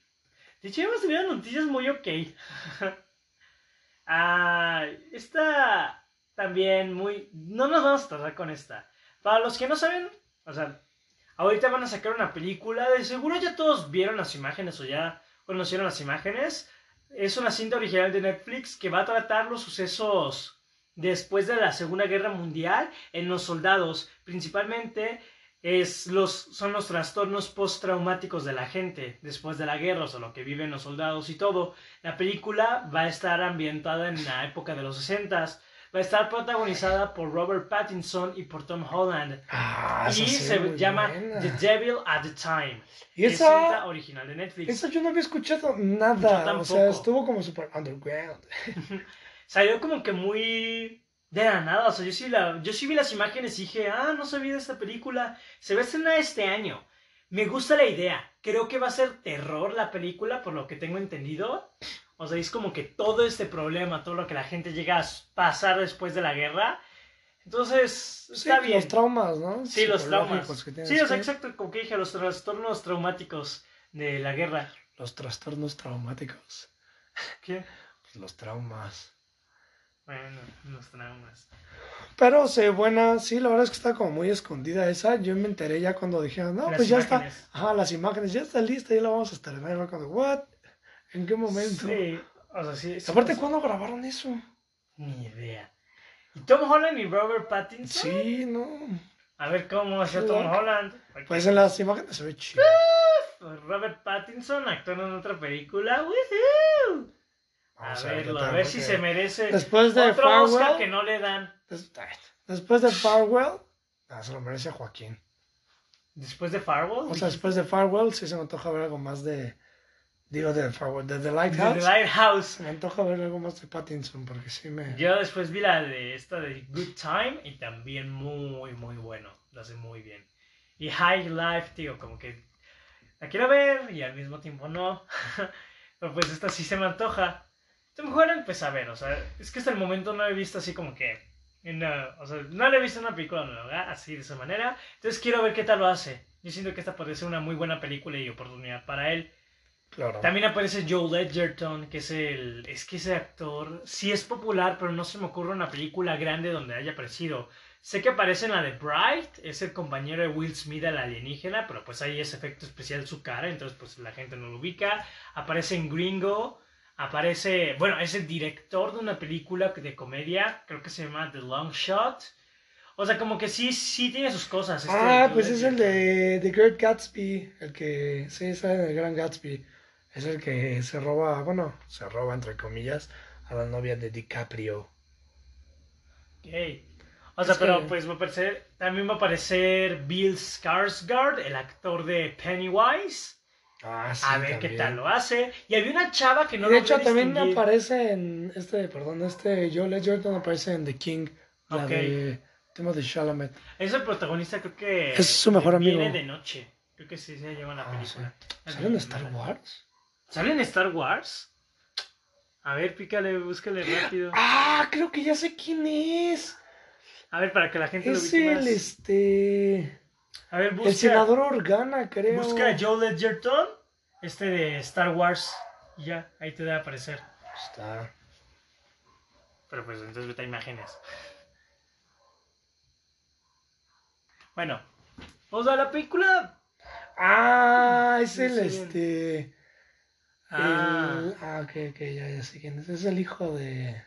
De hecho, hemos tenido noticias muy ok. ah, esta también muy... No nos vamos a tardar con esta. Para los que no saben, o sea, ahorita van a sacar una película. De seguro ya todos vieron las imágenes o ya conocieron las imágenes. Es una cinta original de Netflix que va a tratar los sucesos después de la Segunda Guerra Mundial en los soldados, principalmente es los, son los trastornos postraumáticos de la gente después de la guerra, o sea, lo que viven los soldados y todo. La película va a estar ambientada en la época de los 60 va a estar protagonizada por Robert Pattinson y por Tom Holland. Ah, y sí, se llama buena. The Devil at the Time. Y Es esa, cinta original de Netflix. esa yo no había escuchado nada. O sea, estuvo como super underground. Salió como que muy de la nada. O sea, yo sí, la, yo sí vi las imágenes y dije, ah, no sabía de esta película. Se va a estrenar este año. Me gusta la idea. Creo que va a ser terror la película, por lo que tengo entendido. O sea, es como que todo este problema, todo lo que la gente llega a pasar después de la guerra. Entonces, Sí, está bien. Los traumas, ¿no? Sí, los traumas. Sí, o sea, que- exacto, como que dije, los trastornos traumáticos de la guerra. Los trastornos traumáticos. ¿Qué? Pues los traumas. Bueno, los traumas. Pero se buena, sí, la verdad es que está como muy escondida esa. Yo me enteré ya cuando dijeron, no, Las pues ya imágenes. está. Ajá, las imágenes ya está lista, ya la vamos a estrenar. Y cuando, ¿what? ¿En qué momento? Sí, o sea, sí. sí Aparte, pasó. ¿cuándo grabaron eso? Ni idea. ¿Y Tom Holland y Robert Pattinson? Sí, no. A ver cómo Sí, Tom ¿no? Holland. Pues en las imágenes se ve chido. Robert Pattinson actuando en otra película. ¡Woohoo! A verlo, a ver si se merece Después de otro Oscar Farewell, que no le dan. des- después de Farewell, ah, se lo merece a Joaquín. Después de Farewell. O sea, después de Farewell, sí se me antoja ver algo más de. Digo, de Farewell, de The de Lighthouse. The Lighthouse. Se me antoja ver algo más de Pattinson, porque sí me. Yo después vi la de esta de Good Time y también muy, muy bueno. Lo hace muy bien. Y High Life, tío, como que la quiero ver y al mismo tiempo no. Pero pues esta sí se me antoja. Tom Holland, pues a ver, o sea, es que hasta el momento no he visto así como que. la- o sea, no le he visto una película nueva, así de esa manera. Entonces quiero ver qué tal lo hace. Yo siento que esta podría ser una muy buena película y oportunidad para él. Claro. También aparece Joe Ledgerton, que es el. Es que ese actor sí es popular, pero no se me ocurre una película grande donde haya aparecido. Sé que aparece en la de Bright, es el compañero de Will Smith al alienígena, pero pues ahí es efecto especial su cara, entonces pues la gente no lo ubica. Aparece en Gringo, aparece. Bueno, es el director de una película de comedia, creo que se llama The Long Shot. O sea, como que sí, sí tiene sus cosas. este Ah, pues es el de The Great Gatsby, el que, sí, sale el Gran Gatsby. Es el que se roba, bueno, se roba entre comillas a la novia de DiCaprio. Ok. O sea, Es pero que- pues va a aparecer, también va a aparecer Bill Skarsgård, el actor de Pennywise. Ah, sí, a ver qué tal lo hace. Y había una chava que no Y de hecho también aparece en este, perdón, este Joe Ledgerton aparece en The King, la de Timothy Chalamet. Es el protagonista, creo que. Es su mejor amigo. Viene de noche. Creo que sí se llama la Ah, película. ¿Sale en Star Wars? ¿Sale en Star Wars? A ver, pícale, búscale rápido. Ah, creo que ya sé quién es. A ver, para que la gente lo Es ubique el, más. este, A ver, busca. el senador Organa, creo. Busca a Joe Ledgerton, este de Star Wars. Y ya, ahí te debe aparecer. Está. Pero pues entonces vete a imágenes. Bueno, o sea, la película. Ah, es Sí, el sí. este. Ah, el- ah, ok, ok, ya, ya sé quién es. Es el hijo de.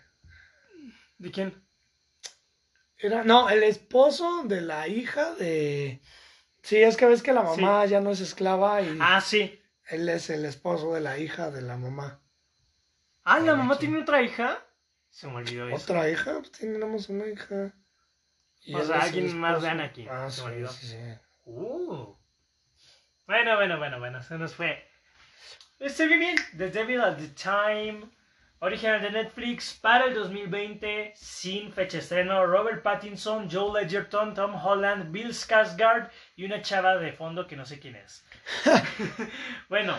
¿de quién? Era, no, el esposo de la hija de. Sí, es que ves que la mamá ya no es esclava y Ah, sí. él es el esposo de la hija de la mamá. Ah, la mamá tiene otra hija. Se me olvidó eso. ¿Otra hija? Pues tenemos una hija. Y O sea, alguien más de. Anakin, Ah, se me olvidó. sí, sí. Uh. Bueno, bueno, bueno, bueno, se nos fue. Estoy bien, The Devil at the Time, original de Netflix para el 2020, sin fecha de estreno, Robert Pattinson, Joe Ledgerton, Tom Holland, Bill Skarsgård y una chava de fondo que no sé quién es. bueno,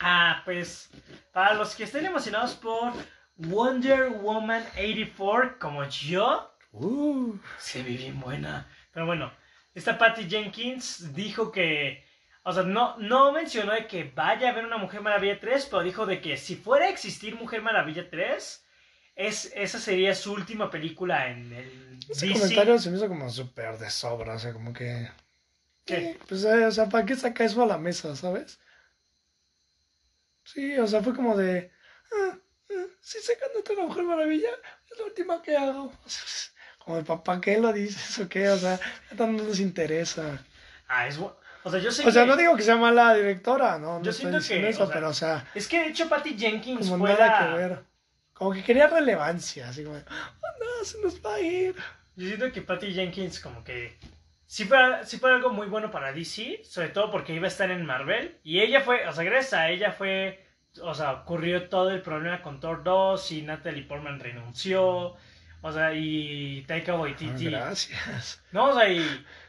ah, pues para los que estén emocionados por Wonder Woman 84 como yo, Uh, se ve bien buena. Pero bueno, esta Patty Jenkins dijo que, o sea, no, no mencionó de que vaya a haber una Mujer Maravilla 3, pero dijo de que si fuera a existir Mujer Maravilla 3, es, esa sería su última película en el ese DC. comentario se me hizo como súper de sobra, o sea, como que. ¿Qué? Pues, eh, o sea, ¿para qué saca eso a la mesa, sabes? Sí, o sea, fue como de. Ah, ah, si sacan otra la Mujer Maravilla, es la última que hago. Como el papá, ¿qué lo dices o qué? O sea, no nos interesa. Ah, es bueno. O sea, yo sé O sea, no digo que sea mala directora, no, no Yo estoy siento que, eso, o sea, pero o sea, Es que de hecho Patty Jenkins como nada que ver. Como que quería relevancia, así como, oh no, se nos va a ir. Yo siento que Patty Jenkins como que sí fue, sí fue algo muy bueno para DC, sobre todo porque iba a estar en Marvel. Y ella fue, o sea, gracias a ella fue, o sea, ocurrió todo el problema con Thor 2 y Natalie Portman renunció. O sea, y Taika Ah, Waititi. gracias. No, o sea, y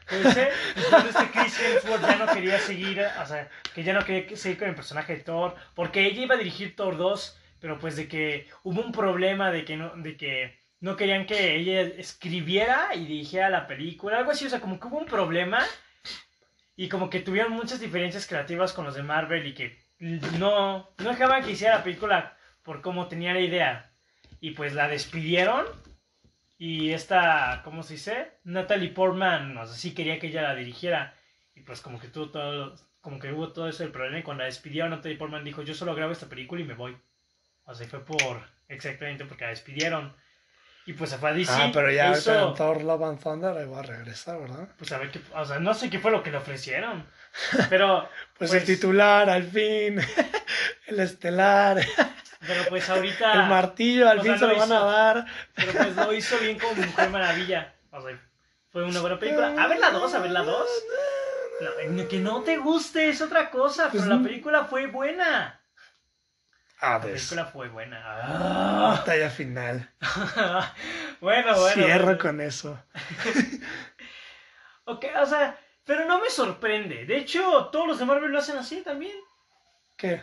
pues, ¿eh? Entonces este Chris Hemsworth ya no quería seguir, o sea, que ya no quería seguir con el personaje de Thor, porque ella iba a dirigir Thor 2, pero pues de que hubo un problema de que no, de que no querían que ella escribiera y dirigiera la película, algo así, o sea, como que hubo un problema y como que tuvieron muchas diferencias creativas con los de Marvel y que no, no dejaban que hiciera la película por cómo tenía la idea. Y pues la despidieron y esta, ¿cómo se dice? Natalie Portman, o sea, sí quería que ella la dirigiera. Y pues como que tuvo todo, como que hubo todo eso el problema. Y cuando la despidieron, Natalie Portman dijo, yo solo grabo esta película y me voy. O sea, fue por, exactamente porque la despidieron. Y pues se fue a DC. ah, pero ya hizo- en Thor Love and Thunder ahí va a regresar, ¿verdad? Pues a ver qué, o sea, no sé qué fue lo que le ofrecieron. Pero, Pues, Pues- el titular, al fin, el estelar, pero pues ahorita... el martillo, al fin sea, se lo lo van a dar. Pero pues lo hizo bien como Mujer Maravilla. O sea, fue una buena película. A ver la 2, a ver la 2. No, que no te guste es otra cosa, Pues pero la película fue buena. La Hades. película fue buena. Ah. Batalla final. bueno, bueno. Cierro bueno. con eso. Ok, o sea, pero no me sorprende. De hecho, todos los de Marvel lo hacen así también. ¿Qué?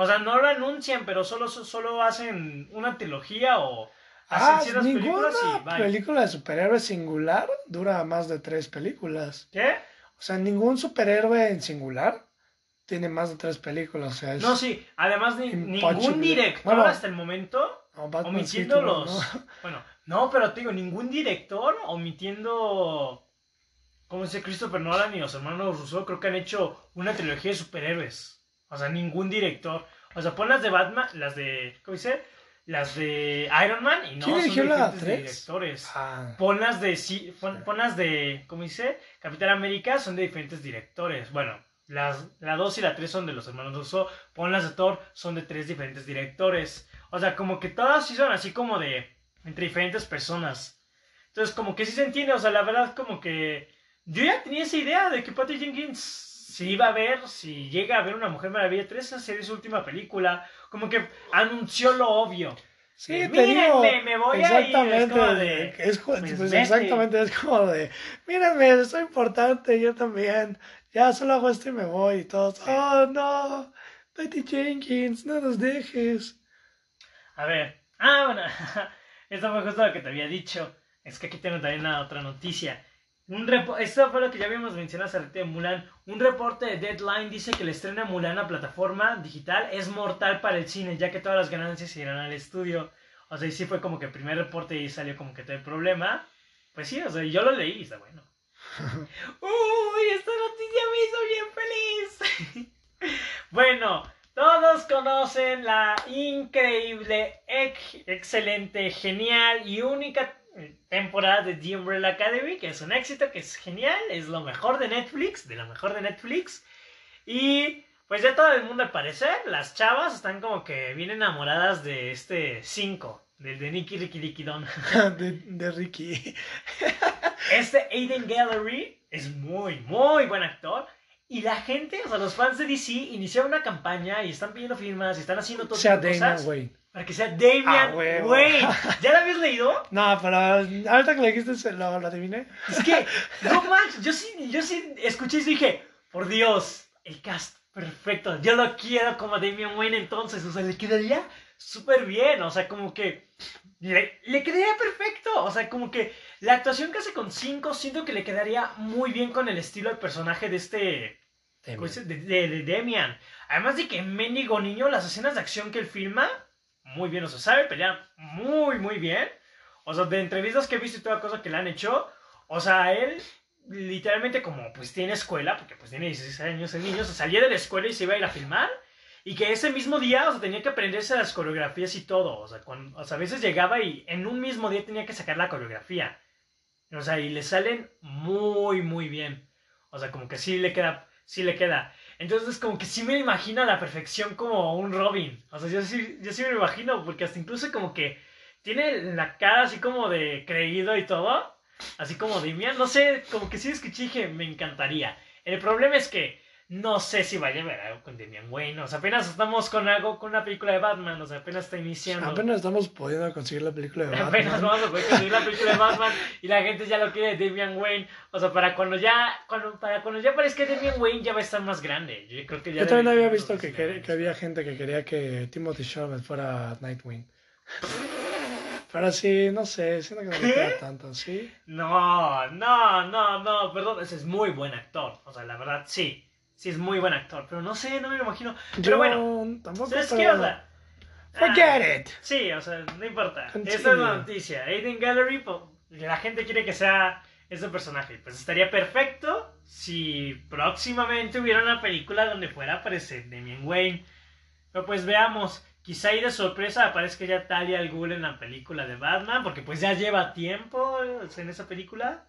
O sea, no lo anuncian, pero solo, solo hacen una trilogía o hacen Ah, ciertas ninguna películas y película de superhéroe singular dura más de tres películas. ¿Qué? O sea, ningún superhéroe en singular tiene más de tres películas. O sea, es... No, sí. Además, ni- ningún director Bueno. hasta el momento No, Batman omitiendo los. ¿no? Bueno, no, pero te digo, ningún director omitiendo. Como dice Christopher Nolan y los hermanos Russo, creo que han hecho una trilogía de superhéroes. O sea, ningún director. O sea, pon las de Batman, las de. ¿Cómo dice? Las de Iron Man y no ¿Quién son la directores. Ah, Pon las de. sí, Pon, pon las de. ¿Cómo dice? Capitán América son de diferentes directores. Bueno, las, la 2 y la 3 son de los hermanos Russo. Pon las de Thor son de tres diferentes directores. O sea, como que todas sí son así como de. entre diferentes personas. Entonces, como que sí se entiende. O sea, la verdad, como que. Yo ya tenía esa idea de que Patty Jenkins se iba a ver, si llega a ver una Mujer Maravilla 3, esa sería su última película. Como que anunció lo obvio. sí, Eh, te digo. mírenme, me voy a ir, es exactamente. como de, es pues, pues exactamente, es como de. Mírenme, soy importante, yo también. Ya solo hago esto y me voy. Y todos, oh no, Patty Jenkins, no nos dejes. A ver. Ah, bueno. Esto fue justo lo que te había dicho. Es que aquí tengo también una otra noticia. Un Esto fue lo que ya habíamos mencionado hace de Mulan. Un reporte de Deadline dice que el estreno de Mulan a plataforma digital es mortal para el cine, ya que todas las ganancias irán al estudio. O sea, y sí fue como que el primer reporte y salió como que todo el problema. Pues sí, o sea, yo lo leí y está bueno. Uy, esta noticia me hizo bien feliz. bueno, todos conocen la increíble, ex- excelente, genial y única temporada de The Umbrella Academy, que es un éxito, que es genial, es lo mejor de Netflix, de lo mejor de Netflix. Y pues ya todo el mundo al parecer, las chavas están como que bien enamoradas de este 5, del de Nicky Ricky Ricky Don. de, de Ricky. Este Aiden Gallery es muy, muy buen actor. Y la gente, o sea, los fans de DC iniciaron una campaña y están pidiendo firmas y están haciendo todo sea cosas Wayne. Para que sea Damian. Wayne. ¿Ya la habías leído? No, pero ahorita que le dijiste, lo, lo adiviné. Es que, no manches, yo sí, yo sí escuché y dije, por Dios, el cast perfecto. Yo lo quiero como Damian Wayne entonces, o sea, le quedaría súper bien, o sea, como que le, le quedaría perfecto, o sea, como que la actuación que hace con 5 siento que le quedaría muy bien con el estilo del personaje de este, pues, de, de, de Damian. Además de que mendigo niño, las escenas de acción que él filma, muy bien, o sea, sabe pelear muy, muy bien. O sea, de entrevistas que he visto y toda cosa que le han hecho, o sea, él literalmente como pues tiene escuela, porque pues tiene 16 años el niño, se salía de la escuela y se iba a ir a filmar. Y que ese mismo día, o sea, tenía que aprenderse las coreografías y todo. O sea, cuando, o sea, a veces llegaba y en un mismo día tenía que sacar la coreografía. O sea, y le salen muy, muy bien. O sea, como que sí le queda, sí le queda. Entonces, como que sí me imagino a la perfección como un Robin. O sea, yo sí, yo sí me imagino, porque hasta incluso como que tiene la cara así como de creído y todo. Así como de mía, no sé, como que sí escuché me encantaría. El problema es que no sé si vaya a ver algo con Damian Wayne. O sea, apenas estamos con algo, con una película de Batman. O sea, apenas está iniciando. Apenas estamos pudiendo conseguir la película de Batman. Apenas vamos a poder conseguir la película de Batman y la gente ya lo quiere de Damian Wayne. O sea, para cuando ya, cuando, para cuando ya parezca Damian Wayne ya va a estar más grande. Yo creo que ya. Yo también había visto que, que, había gente que quería que Timothy Chalamet fuera Nightwing. Pero sí, no sé, siento que no me queda tanto, ¿sí? No, no, no, no, perdón, ese es muy buen actor. O sea, la verdad, sí sí es muy buen actor, pero no sé, no me lo imagino. Pero bueno, tampoco ¿sabes qué onda? Forget ah, it. Sí, o sea, no importa. Esta es la noticia. Aiden Gallery, la gente quiere que sea ese personaje. Pues estaría perfecto si próximamente hubiera una película donde fuera a aparecer Damian Wayne. Pero pues veamos. Quizá ahí de sorpresa aparezca ya Talia al Ghul en la película de Batman, porque pues ya lleva tiempo en esa película.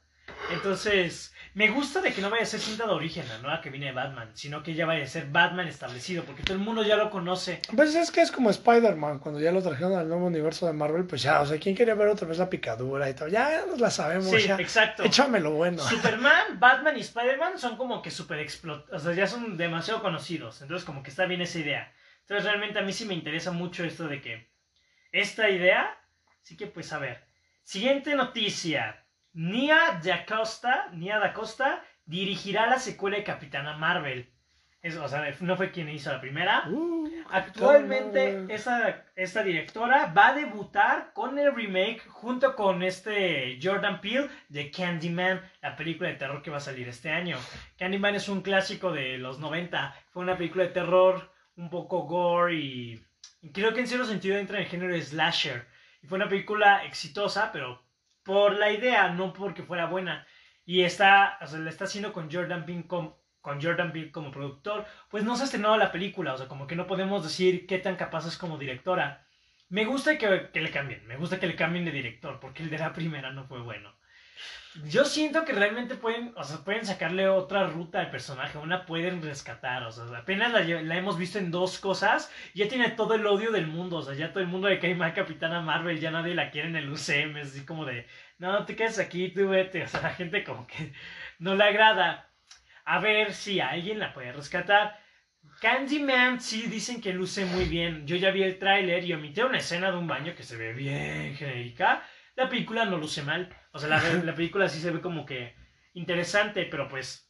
Entonces, me gusta de que no vaya a ser cinta de origen la nueva que viene de Batman, sino que ya vaya a ser Batman establecido, porque todo el mundo ya lo conoce. Pues es que es como Spider-Man, cuando ya lo trajeron al nuevo universo de Marvel, pues ya, o sea, ¿quién quería ver otra vez la picadura y todo? Ya nos la sabemos, sí, exacto. Échamelo bueno. Superman, Batman y Spider-Man son como que súper explot... O sea, ya son demasiado conocidos, entonces como que está bien esa idea. Entonces realmente a mí sí me interesa mucho esto de que esta idea, sí que pues a ver. Siguiente noticia. Nia DaCosta, Nia DaCosta dirigirá la secuela de Capitana Marvel. o sea, no fue quien hizo la primera. Uh, Actualmente, esta, esta, directora va a debutar con el remake junto con este Jordan Peele de Candyman, la película de terror que va a salir este año. Candyman es un clásico de los 90. Fue una película de terror un poco gore y, y creo que en cierto sentido entra en el género de slasher. Y fue una película exitosa, pero por la idea, no porque fuera buena. Y está, o sea, la está haciendo con Jordan Peele como, con Jordan Peele como productor, pues no se ha estrenado la película, o sea, como que no podemos decir qué tan capaz es como directora. Me gusta que, que le cambien, me gusta que le cambien de director, porque el de la primera no fue bueno. Yo siento que realmente pueden, o sea, pueden sacarle otra ruta al personaje, una pueden rescatar, o sea, apenas la, hemos visto en dos cosas, ya tiene todo el odio del mundo, o sea, ya todo el mundo que hay mal Capitana Marvel, ya nadie la quiere en el UCM, es así como de, no, te quedes aquí, tú vete, o sea, la gente como que no le agrada. A ver si alguien la puede rescatar. Candyman sí dicen que luce muy bien. Yo ya vi el tráiler y omité una escena de un baño que se ve bien genérica. La película no luce mal. O sea, la, la película sí se ve como que interesante, pero pues...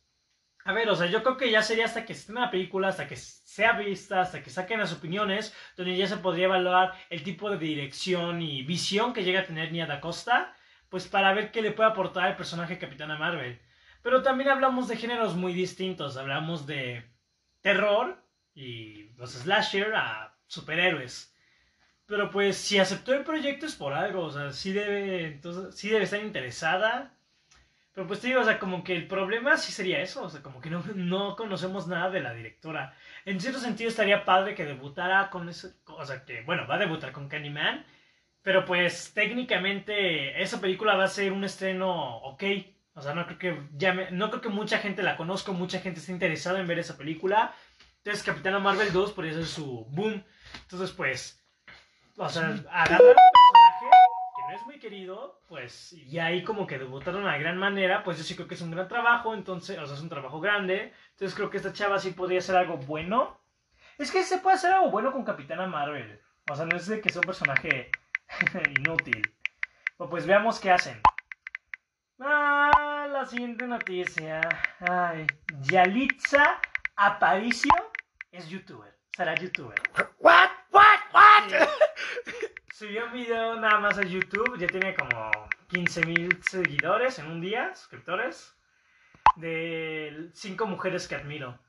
A ver, o sea, yo creo que ya sería hasta que esté la película, hasta que sea vista, hasta que saquen las opiniones, donde ya se podría evaluar el tipo de dirección y visión que llega a tener Nia Da Costa, pues para ver qué le puede aportar el personaje Capitana Marvel. Pero también hablamos de géneros muy distintos, hablamos de terror y los slasher a superhéroes. Pero pues si aceptó el proyecto es por algo, o sea, sí debe, entonces, sí debe estar interesada. Pero pues te digo, o sea, como que el problema sí sería eso, o sea, como que no, no conocemos nada de la directora. En cierto sentido estaría padre que debutara con eso, o sea, que bueno, va a debutar con Candyman, pero pues técnicamente esa película va a ser un estreno ok. O sea, no creo que ya no creo que mucha gente la conozca, mucha gente esté interesada en ver esa película. Entonces Capitana Marvel 2 podría ser su boom. Entonces pues o sea, agarrar un personaje que no es muy querido, pues, y ahí como que debutaron de una gran manera, pues yo sí creo que es un gran trabajo, entonces, o sea, es un trabajo grande, entonces creo que esta chava sí podría hacer algo bueno. Es que se puede hacer algo bueno con Capitana Marvel, o sea, no es de que sea un personaje inútil. pues veamos qué hacen. Ah, la siguiente noticia. Ay, Yalitza Aparicio es youtuber. Será youtuber. What? What? What? Subió un video nada más a YouTube, ya tiene como 15.000 seguidores en un día, suscriptores, de cinco mujeres que admiro.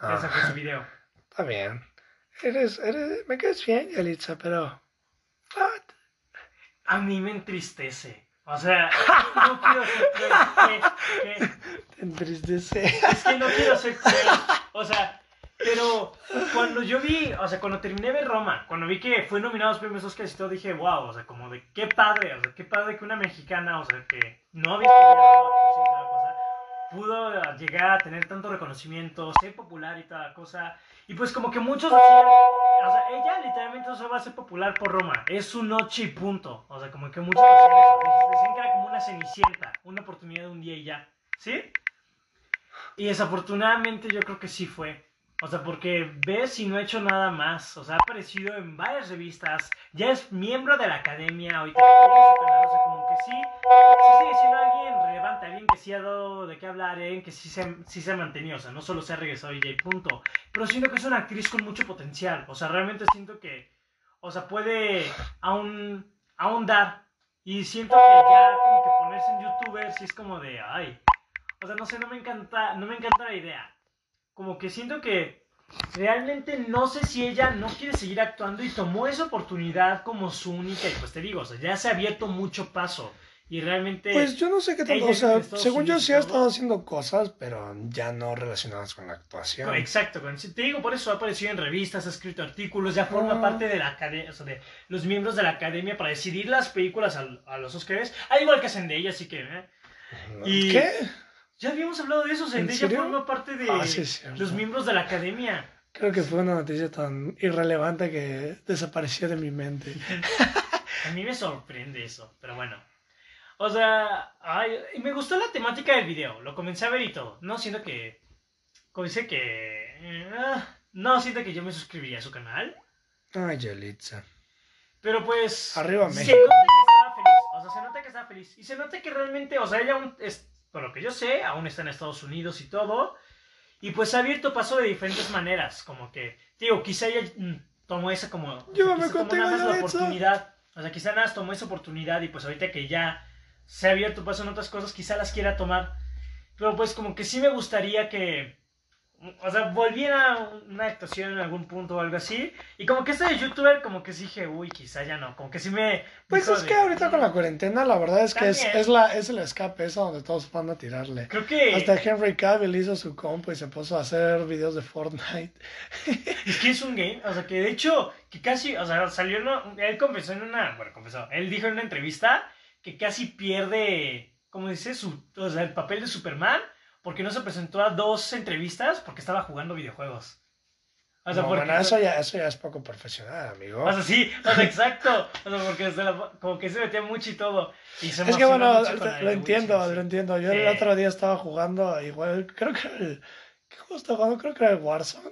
Ah. Ese fue su video. Está bien. Eres, eres, me quedas bien, Yalitza, pero... What? A mí me entristece. O sea, no quiero ser cruel. Te entristece. Es que no quiero ser cruel. O sea, Pero cuando yo vi, o sea, cuando terminé de Roma, cuando vi que fue nominado a los premios Oscar y todo, dije, wow, o sea, como de qué padre, o sea, qué padre que una mexicana, o sea, que no había estudiado pudo llegar a tener tanto reconocimiento, ser popular y toda la cosa. Y pues como que muchos decían, o sea, ella literalmente se va a ser popular por Roma, es su noche y punto. O sea, como que muchos decían eso, decían que era como una cenicienta, una oportunidad de un día y ya, ¿sí? Y desafortunadamente yo creo que sí fue. O sea, porque ves y no ha hecho nada más. O sea, ha aparecido en varias revistas. Ya es miembro de la academia. Tiene su canal. O sea, como que sí. Sí sigue siendo alguien relevante. Alguien que sí ha dado de qué hablar. Alguien que sí se, sí se ha mantenido. O sea, no solo se ha regresado y ya punto. Pero siento que es una actriz con mucho potencial. O sea, realmente siento que. O sea, puede aún, aún dar. Y siento que ya como que ponerse en youtuber sí es como de. Ay. O sea, no sé, no me encanta. No me encanta la idea como que siento que realmente no sé si ella no quiere seguir actuando y tomó esa oportunidad como su única, y pues te digo, o sea, ya se ha abierto mucho paso. Y realmente. Pues yo no sé qué tanto. O sea, según yo sí ha estado haciendo cosas, pero ya no relacionadas con la actuación. Exacto. Te digo, por eso ha aparecido en revistas, ha escrito artículos, ya forma ah. parte de la academia, o sea, de los miembros de la academia para decidir las películas a, los Oscars. Al igual que hacen de ella, así que. ¿eh? Y, ¿Qué? Ya habíamos hablado de eso, Zendaya forma parte de ah, los miembros de la academia. Creo que fue una noticia tan irrelevante que desapareció de mi mente. A mí me sorprende eso, pero bueno. O sea, ay, me gustó la temática del video, lo comencé a ver y todo. No siento que... Como dice que... Eh, no siento que yo me suscribiría a su canal. Ay, Yelitza. Pero pues... Arriba México. Se nota que estaba feliz. O sea, se nota que estaba feliz. Y se nota que realmente, o sea, ella aún por lo que yo sé, aún está en Estados Unidos y todo. Y pues ha abierto paso de diferentes maneras. Como que, digo, quizá ella mm, tomó esa como. Yo me nada más la oportunidad. O sea, quizá nada más tomó esa oportunidad y pues ahorita que ya se ha abierto paso en otras cosas, quizá las quiera tomar. Pero pues como que sí me gustaría que o sea, volviera una actuación en algún punto o algo así. Y como que este de youtuber, como que sí dije, uy, quizá ya no. Como que sí me. Pues es que ahorita con la cuarentena, la verdad es que es, es, la, es el escape, es a donde todos van a tirarle. Creo que. Hasta Henry Cavill hizo su compo y se puso a hacer videos de Fortnite. es que es un game, o sea, que de hecho, que casi, o sea, salió, él confesó en una. Bueno, confesó, él dijo en una entrevista que casi pierde, como dice, su, o sea, el papel de Superman porque no se presentó a dos entrevistas porque estaba jugando videojuegos. O sea, porque, bueno, eso ya, eso ya es poco profesional, amigo. O sea, sí, o sea, exacto. O sea, porque como que se metía mucho y todo. Y se es que bueno, lo, entiendo, lo entiendo. Yo el otro día estaba jugando, igual, creo que el. ¿Qué juego estaba jugando? Creo que era el Warzone.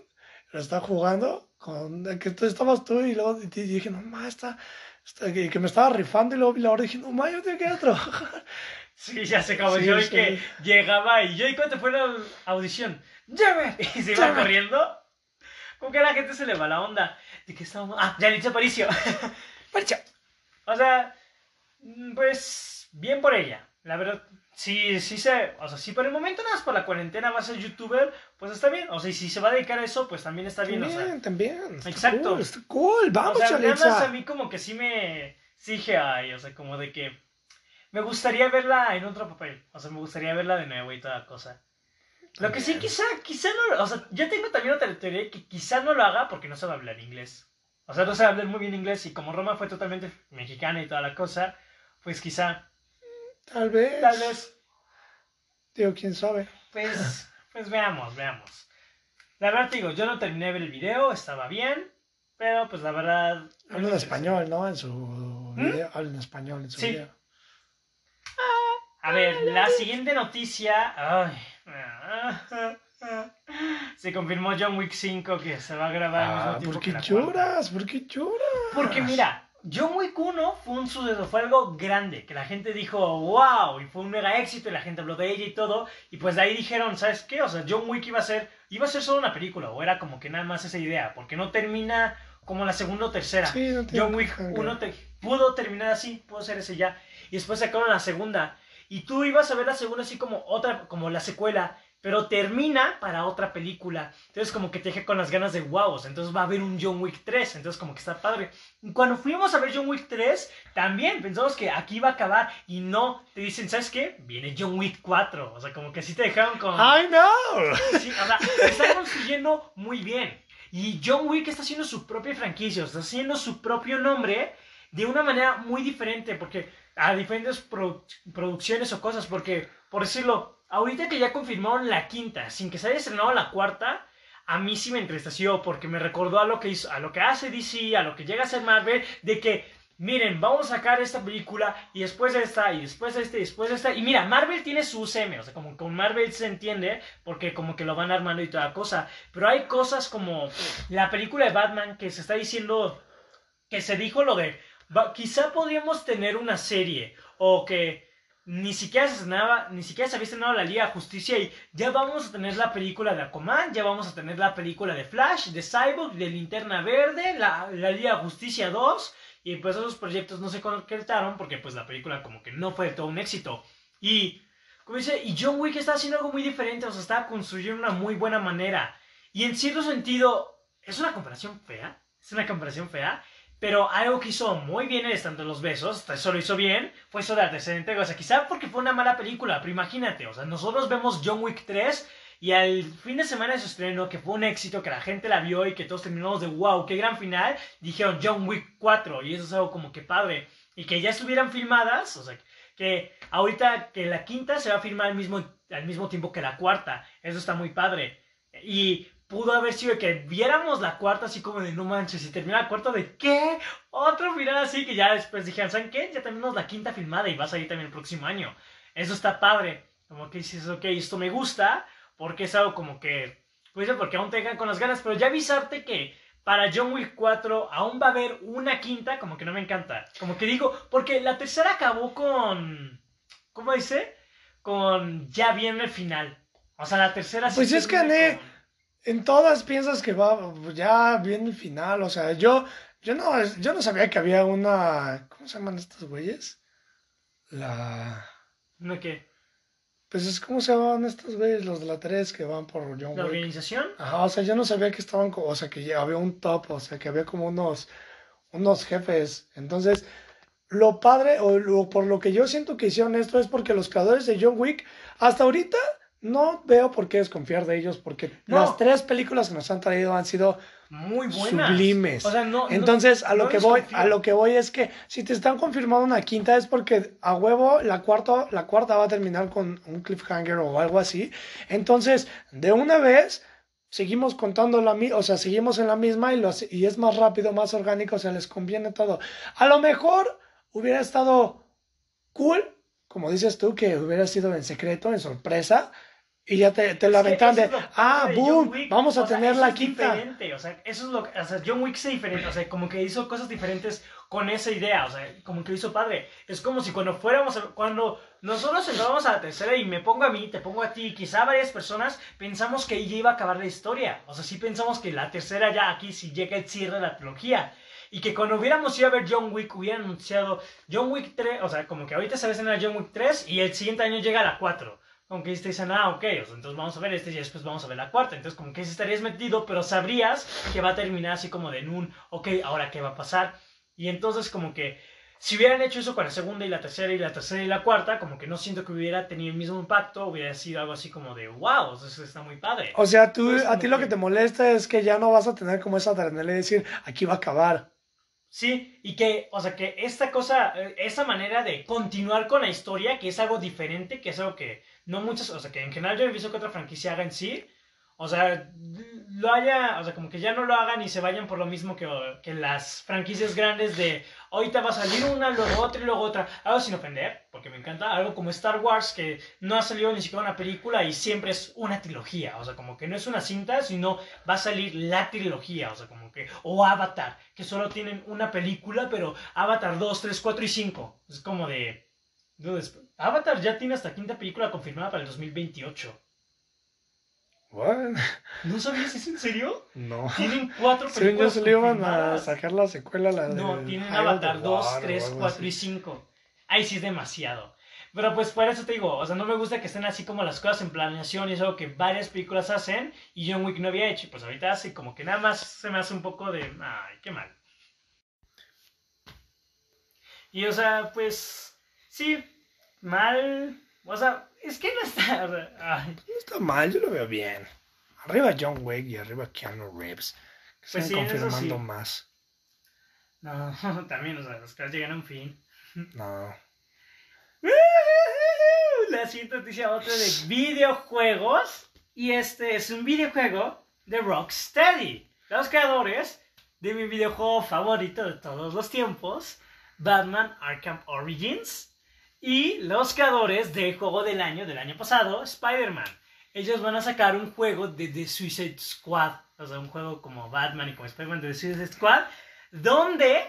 Lo estaba jugando con. Que tú estabas tú y luego y dije, no más, está, está. que me estaba rifando y luego, y luego dije, no más, yo tengo que ir a trabajar. Sí, ya se acabó. yo vi que llegaba y yo, ¿y cuánto fue la audición? ¡Llame! Y se iba corriendo. Como que a la gente se le va la onda. ¿De qué estábamos? Ah, ya dicho Aparicio. ¡Marcha! O sea, mm, pues, bien por ella. La verdad, sí, sí se. O sea, si por el momento nada más por la cuarentena va a ser youtuber, pues está bien. O sea, y si se va a dedicar a eso, pues también está bien. También, o sea, también. Exacto. Cool, está cool, vamos, o sea, nada más a mí como que sí me. Sí dije, ay, o sea, como de que me gustaría verla en otro papel. O sea, me gustaría verla de nuevo y toda cosa. Lo que sí, quizá, quizá no. O sea, yo tengo también otra teoría que quizá no lo haga porque no sabe hablar inglés. O sea, no sabe hablar muy bien inglés y como Roma fue totalmente mexicana y toda la cosa, pues quizá. Tal vez. Tal vez. Digo, quién sabe. Pues, pues veamos, veamos. La verdad, digo, yo no terminé de ver el video, estaba bien, pero pues la verdad. Habla en español, ¿no? En su ¿Mm? video. Habla en español en su sí. video. A ver, la siguiente noticia. se confirmó John Wick 5 que se va a grabar al mismo ah, ¿Por qué lloras? ¿Por qué lloras? Porque mira, John Wick 1 fue un suceso, fue algo grande, que la gente dijo, wow, y fue un mega éxito, y la gente habló de ella y todo, y pues de ahí dijeron, ¿sabes qué? O sea, John Wick iba a ser, iba a ser solo una película, o era como que nada más esa idea, porque no termina como la segunda o tercera. John Wick 1 pudo terminar así, pudo ser ese ya, y después sacaron la segunda, y tú ibas a ver la segunda así como otra, como la secuela. pero termina para otra película. Entonces como que te deja con las ganas de wow, entonces va a haber un John Wick 3, entonces como que está padre. Y cuando fuimos a ver John Wick 3, también pensamos que aquí iba a acabar y no, te dicen, ¿sabes qué? Viene John Wick 4, o sea, como que así te dejaron con... ¡I know! Sí, o sea, están construyendo muy bien. Y John Wick está haciendo su propia franquicia, está haciendo su propio nombre de una manera muy diferente, porque a diferentes producciones o cosas, porque, por decirlo, ahorita que ya confirmaron la quinta, sin que se haya estrenado la cuarta, a mí sí me entristeció porque me recordó a lo que hizo, a lo que hace DC, a lo que llega a ser Marvel, de que miren, vamos a sacar esta película y después esta y después este y después esta. Y mira, Marvel tiene su UCM, o sea, como con Marvel se entiende porque como que lo van armando y toda cosa. Pero hay cosas como la película de Batman que se está diciendo, que se dijo lo de, quizá podríamos tener una serie o que ni siquiera se estrenaba, ni siquiera se había estrenado la Liga de Justicia y ya vamos a tener la película de Aquaman, ya vamos a tener la película de Flash, de Cyborg, de Linterna Verde, la, la Liga de Justicia 2 y pues esos proyectos no se concretaron porque pues la película como que no fue todo un éxito. Y como y John Wick está haciendo algo muy diferente, o sea, está construyendo una muy buena manera. Y en cierto sentido, es una comparación fea, es una comparación fea, pero algo que hizo muy bien el estando de los besos, eso lo hizo bien, fue eso de entrega. O sea, quizá porque fue una mala película, pero imagínate, o sea, nosotros vemos John Wick 3 y al fin de semana de su estreno, que fue un éxito, que la gente la vio y que todos terminamos de wow, qué gran final, dijeron John Wick 4 y eso es algo como que padre. Y que ya estuvieran filmadas, o sea, que ahorita que la quinta se va a filmar al mismo, al mismo tiempo que la cuarta, eso está muy padre. Y pudo haber sido que viéramos la cuarta así como de no manches y termina la cuarta de ¿qué? Otro final así que ya después dijeron, ¿saben qué? Ya tenemos la quinta filmada y va a salir también el próximo año. Eso está padre. Como que dices, ok, esto me gusta porque es algo como que, pues porque aún te con las ganas, pero ya avisarte que para John Wick 4 aún va a haber una quinta, como que no me encanta. Como que digo, porque la tercera acabó con, ¿cómo dice? Con ya viene el final. O sea, la tercera... Pues es que, en todas piensas que va, ya viene el final, o sea, yo, yo no, yo no sabía que había una, ¿cómo se llaman estos güeyes? La... ¿No qué? Pues es como se llaman estos güeyes, los de la 3 que van por John ¿La organización? Ajá, o sea, yo no sabía que estaban, o sea, que había un top, o sea, que había como unos, unos jefes. Entonces, lo padre, o por lo que yo siento que hicieron esto es porque los creadores de John Wick, hasta ahorita, no veo por qué desconfiar de ellos, porque las tres películas que nos han traído han sido muy buenas. Sublimes. Entonces, a lo que voy, a lo que voy es que si te están confirmando una quinta es porque a huevo la cuarta, la cuarta va a terminar con un cliffhanger o algo así. Entonces, de una vez seguimos contando la o sea, seguimos en la misma y, y es más rápido, más orgánico, o sea, les conviene todo. A lo mejor hubiera estado cool, como dices tú, que hubiera sido en secreto, en sorpresa, y ya te, te lo aventan de, ah, boom, vamos a tener la quinta. Diferente, o sea, eso es lo que, o sea, John Wick es diferente, o sea, como que hizo cosas diferentes con esa idea, o sea, como que lo hizo padre. Es como si cuando fuéramos, cuando nosotros entramos a la tercera y me pongo a mí, te pongo a ti, quizá varias personas pensamos que ya iba a acabar la historia. O sea, sí pensamos que la tercera ya aquí, si llega el cierre de la trilogía. Y que cuando hubiéramos ido a ver John Wick, hubieran anunciado John Wick 3, o sea, como que ahorita se va a John Wick 3 y el siguiente año llega la 4 como que este dicen, ah, ok, entonces vamos a ver este y después vamos a ver la cuarta. Entonces, como que estarías metido, pero sabrías que va a terminar así como de en un, ok, ahora qué va a pasar. Y entonces, como que si hubieran hecho eso con la segunda y la tercera y la tercera y la cuarta, como que no siento que hubiera tenido el mismo impacto, hubiera sido algo así como de, wow, eso está muy padre. O sea, tú, a ti lo que te molesta es que ya no vas a tener como esa adrenalina de decir, aquí va a acabar. Sí, y que, o sea, que esta cosa, eh, esa manera de continuar con la historia, que es algo diferente, que es algo que no muchas, o sea, que en general yo he visto que otra franquicia haga en sí, o sea, lo haya, o sea, como que ya no lo hagan y se vayan por lo mismo que, que las franquicias grandes de ahorita va a salir una, luego otra y luego otra. Algo sin ofender, porque me encanta, algo como Star Wars que no ha salido ni siquiera una película y siempre es una trilogía, o sea, como que no es una cinta, sino va a salir la trilogía, o sea, como que, o Avatar, que solo tienen una película, pero Avatar 2, 3, 4 y 5. Es como de Avatar ya tiene hasta quinta película confirmada para el 2028. What? ¿No sabías eso en serio? No. Tienen cuatro películas. Sí, se le iban a sacar la secuela. La no, tienen Avatar 2, 3, 4 y 5. Ahí sí es demasiado. Pero pues por eso te digo, o sea, no me gusta que estén así como las cosas en planeación y es algo que varias películas hacen y John Wick no había hecho. Pues ahorita hace como que nada más se me hace un poco de, ay, qué mal. Y o sea, pues sí, mal. O sea, es que no está. o sea, ay. No está mal, yo lo veo bien. Arriba John Wick y arriba Keanu Reeves. Que Pues están sí, confirmando sí. más. No, también, o sea, los caras llegan a un fin. No. La siguiente noticia, otra de videojuegos. Y este es un videojuego de Rocksteady. Los creadores de mi videojuego favorito de todos los tiempos, Batman Arkham Origins. Y los creadores del juego del año, del año pasado, Spider-Man. Ellos van a sacar un juego de The Suicide Squad. O sea, un juego como Batman y como Spider-Man de The Suicide Squad. Donde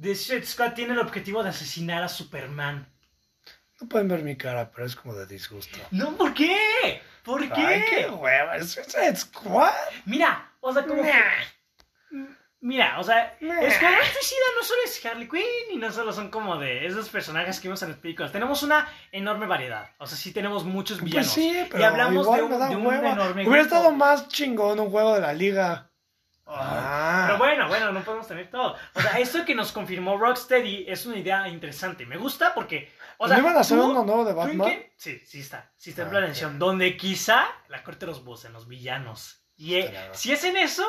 The Suicide Squad tiene el objetivo de asesinar a Superman. No pueden ver mi cara, pero es como de disgusto. No, ¿por qué? ¿Por qué? Ay, qué hueva. ¿Es Suicide Squad? Mira, o sea, como que- Mira, o sea. Escuadrón Suicida no solo es Harley Quinn y no solo son como de esos personajes que vimos en las películas. Tenemos una enorme variedad. O sea, sí tenemos muchos villanos. Pues sí, pero y hablamos igual de un, me da de un hueva. enorme Hubiera grupo. estado más chingón un juego de la liga. Ah. Pero bueno, bueno, no podemos tener todo. O sea, esto que nos confirmó Rocksteady es una idea interesante. Me gusta porque. O sea, ¿No iban a hacer uno nuevo de ¿tú en Batman? Sí, sí está. Sí está en Ah, planeación. Donde quizá la corte los en los villanos. Y eh, si es en eso,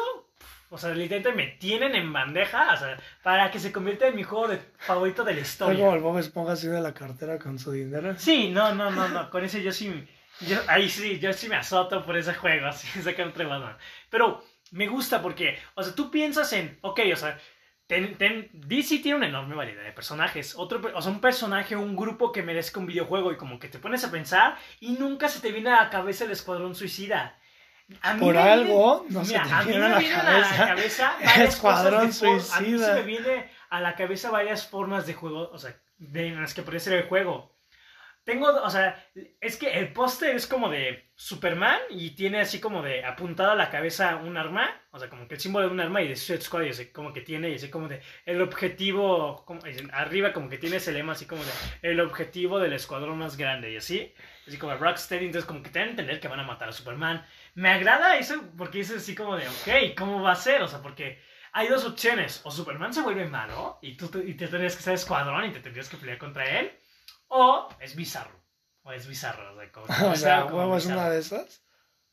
o sea, literalmente me tienen en bandeja, o sea, para que se convierta en mi juego de, favorito de la historia. como el Bob Esponja así de la cartera con su dinero. Sí, no, no, no, no. Con ese yo sí. Yo, ahí sí, yo sí me azoto por ese juego, así, otro Batman. Pero me gusta porque, o sea, tú piensas en, ok, o sea, ten- ten- DC tiene una enorme variedad de personajes. Otro, o sea, un personaje, un grupo que merezca un videojuego y como que te pones a pensar y nunca se te viene a la cabeza el Escuadrón Suicida. A mí Por me algo, viene- no se a mí viene me a la viene a la cabeza cabeza Escuadrón for- A mí se Suicida. me viene a la cabeza varias formas de juego, o sea, de las que podría ser el juego. Tengo, o sea, es que el póster es como de Superman y tiene así como de apuntada a la cabeza un arma, o sea, como que el símbolo de un arma y de Suicide Squad, y así como que tiene, y así como de el objetivo, como, arriba como que tiene ese lema así como de el objetivo del escuadrón más grande y así, así como Rocksteady, entonces como que te dan a entender que van a matar a Superman. Me agrada eso porque es así como de, ok, ¿cómo va a ser? O sea, porque hay dos opciones, o Superman se vuelve malo y tú y te tendrías que ser escuadrón y te tendrías que pelear contra él, o es bizarro. O es bizarro, o sea, como, O es sea, huevo es una de esas.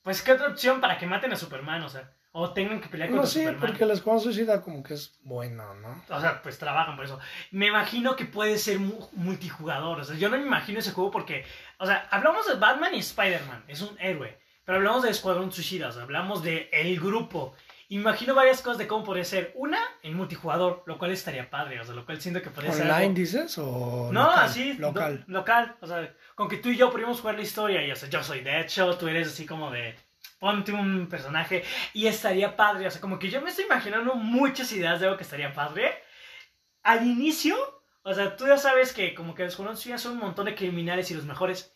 Pues, ¿qué otra opción para que maten a Superman? O sea, o tengan que pelear No, contra sí, Superman. porque el Escuadrón Suicida como que es bueno, ¿no? O sea, pues trabajan por eso. Me imagino que puede ser mu- multijugador. O sea, yo no me imagino ese juego porque, o sea, hablamos de Batman y Spider-Man, es un héroe. Pero hablamos de Escuadrón Suicida, o sea, hablamos de el grupo. Imagino varias cosas de cómo podría ser. Una, en multijugador, lo cual estaría padre, o sea, lo cual siento que podría ser. ¿Online algo- dices o No, local? así, Local. lo- local. O sea, con que tú y yo podríamos jugar la historia y, o sea, yo soy Deadshot, tú eres así como de. Ponte un personaje y estaría padre. O sea, como que yo me estoy imaginando muchas ideas de algo que estaría padre. Al inicio, o sea, tú ya sabes que como que los jugadores son un montón de criminales y los mejores.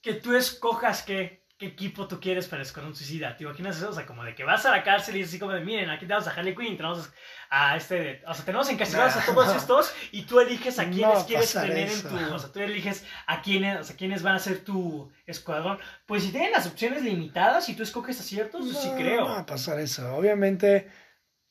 Que tú escojas qué, qué equipo tú quieres para Escuadrón Suicida. ¿Te imaginas eso? O sea, como de que vas a la cárcel y es así como de, miren, aquí tenemos a Harley Quinn, tenemos a este... O sea, tenemos encarcelados a todos estos y tú eliges a No quiénes va a quieres tener eso. en tu... O sea, tú eliges a quiénes, o sea, quiénes van a ser tu escuadrón. Pues si tienen las opciones limitadas y tú escoges a ciertos, sí No, creo. No va a pasar eso. Obviamente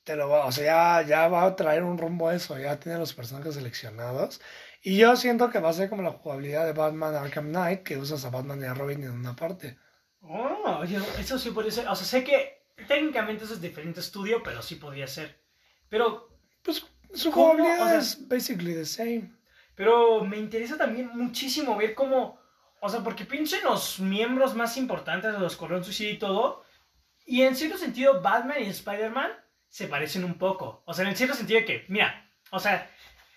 te lo va, o sea, ya, ya va a traer un rumbo a eso, ya tiene los personajes seleccionados. Y yo siento que va a ser como la jugabilidad de Batman Arkham Knight, que usas a Batman y a Robin en una parte. Oh, oye, eso sí podría ser. O sea, sé que técnicamente eso es diferente estudio, pero sí podría ser. Pero, Pues su jugabilidad O sea- es basically the same. pero me interesa también muchísimo ver cómo. O sea, porque pienso en los miembros más importantes de los Escuadrón Suicida y todo. Y en cierto sentido, Batman y Spider-Man se parecen un poco. O sea, en cierto sentido de que, mira, o sea,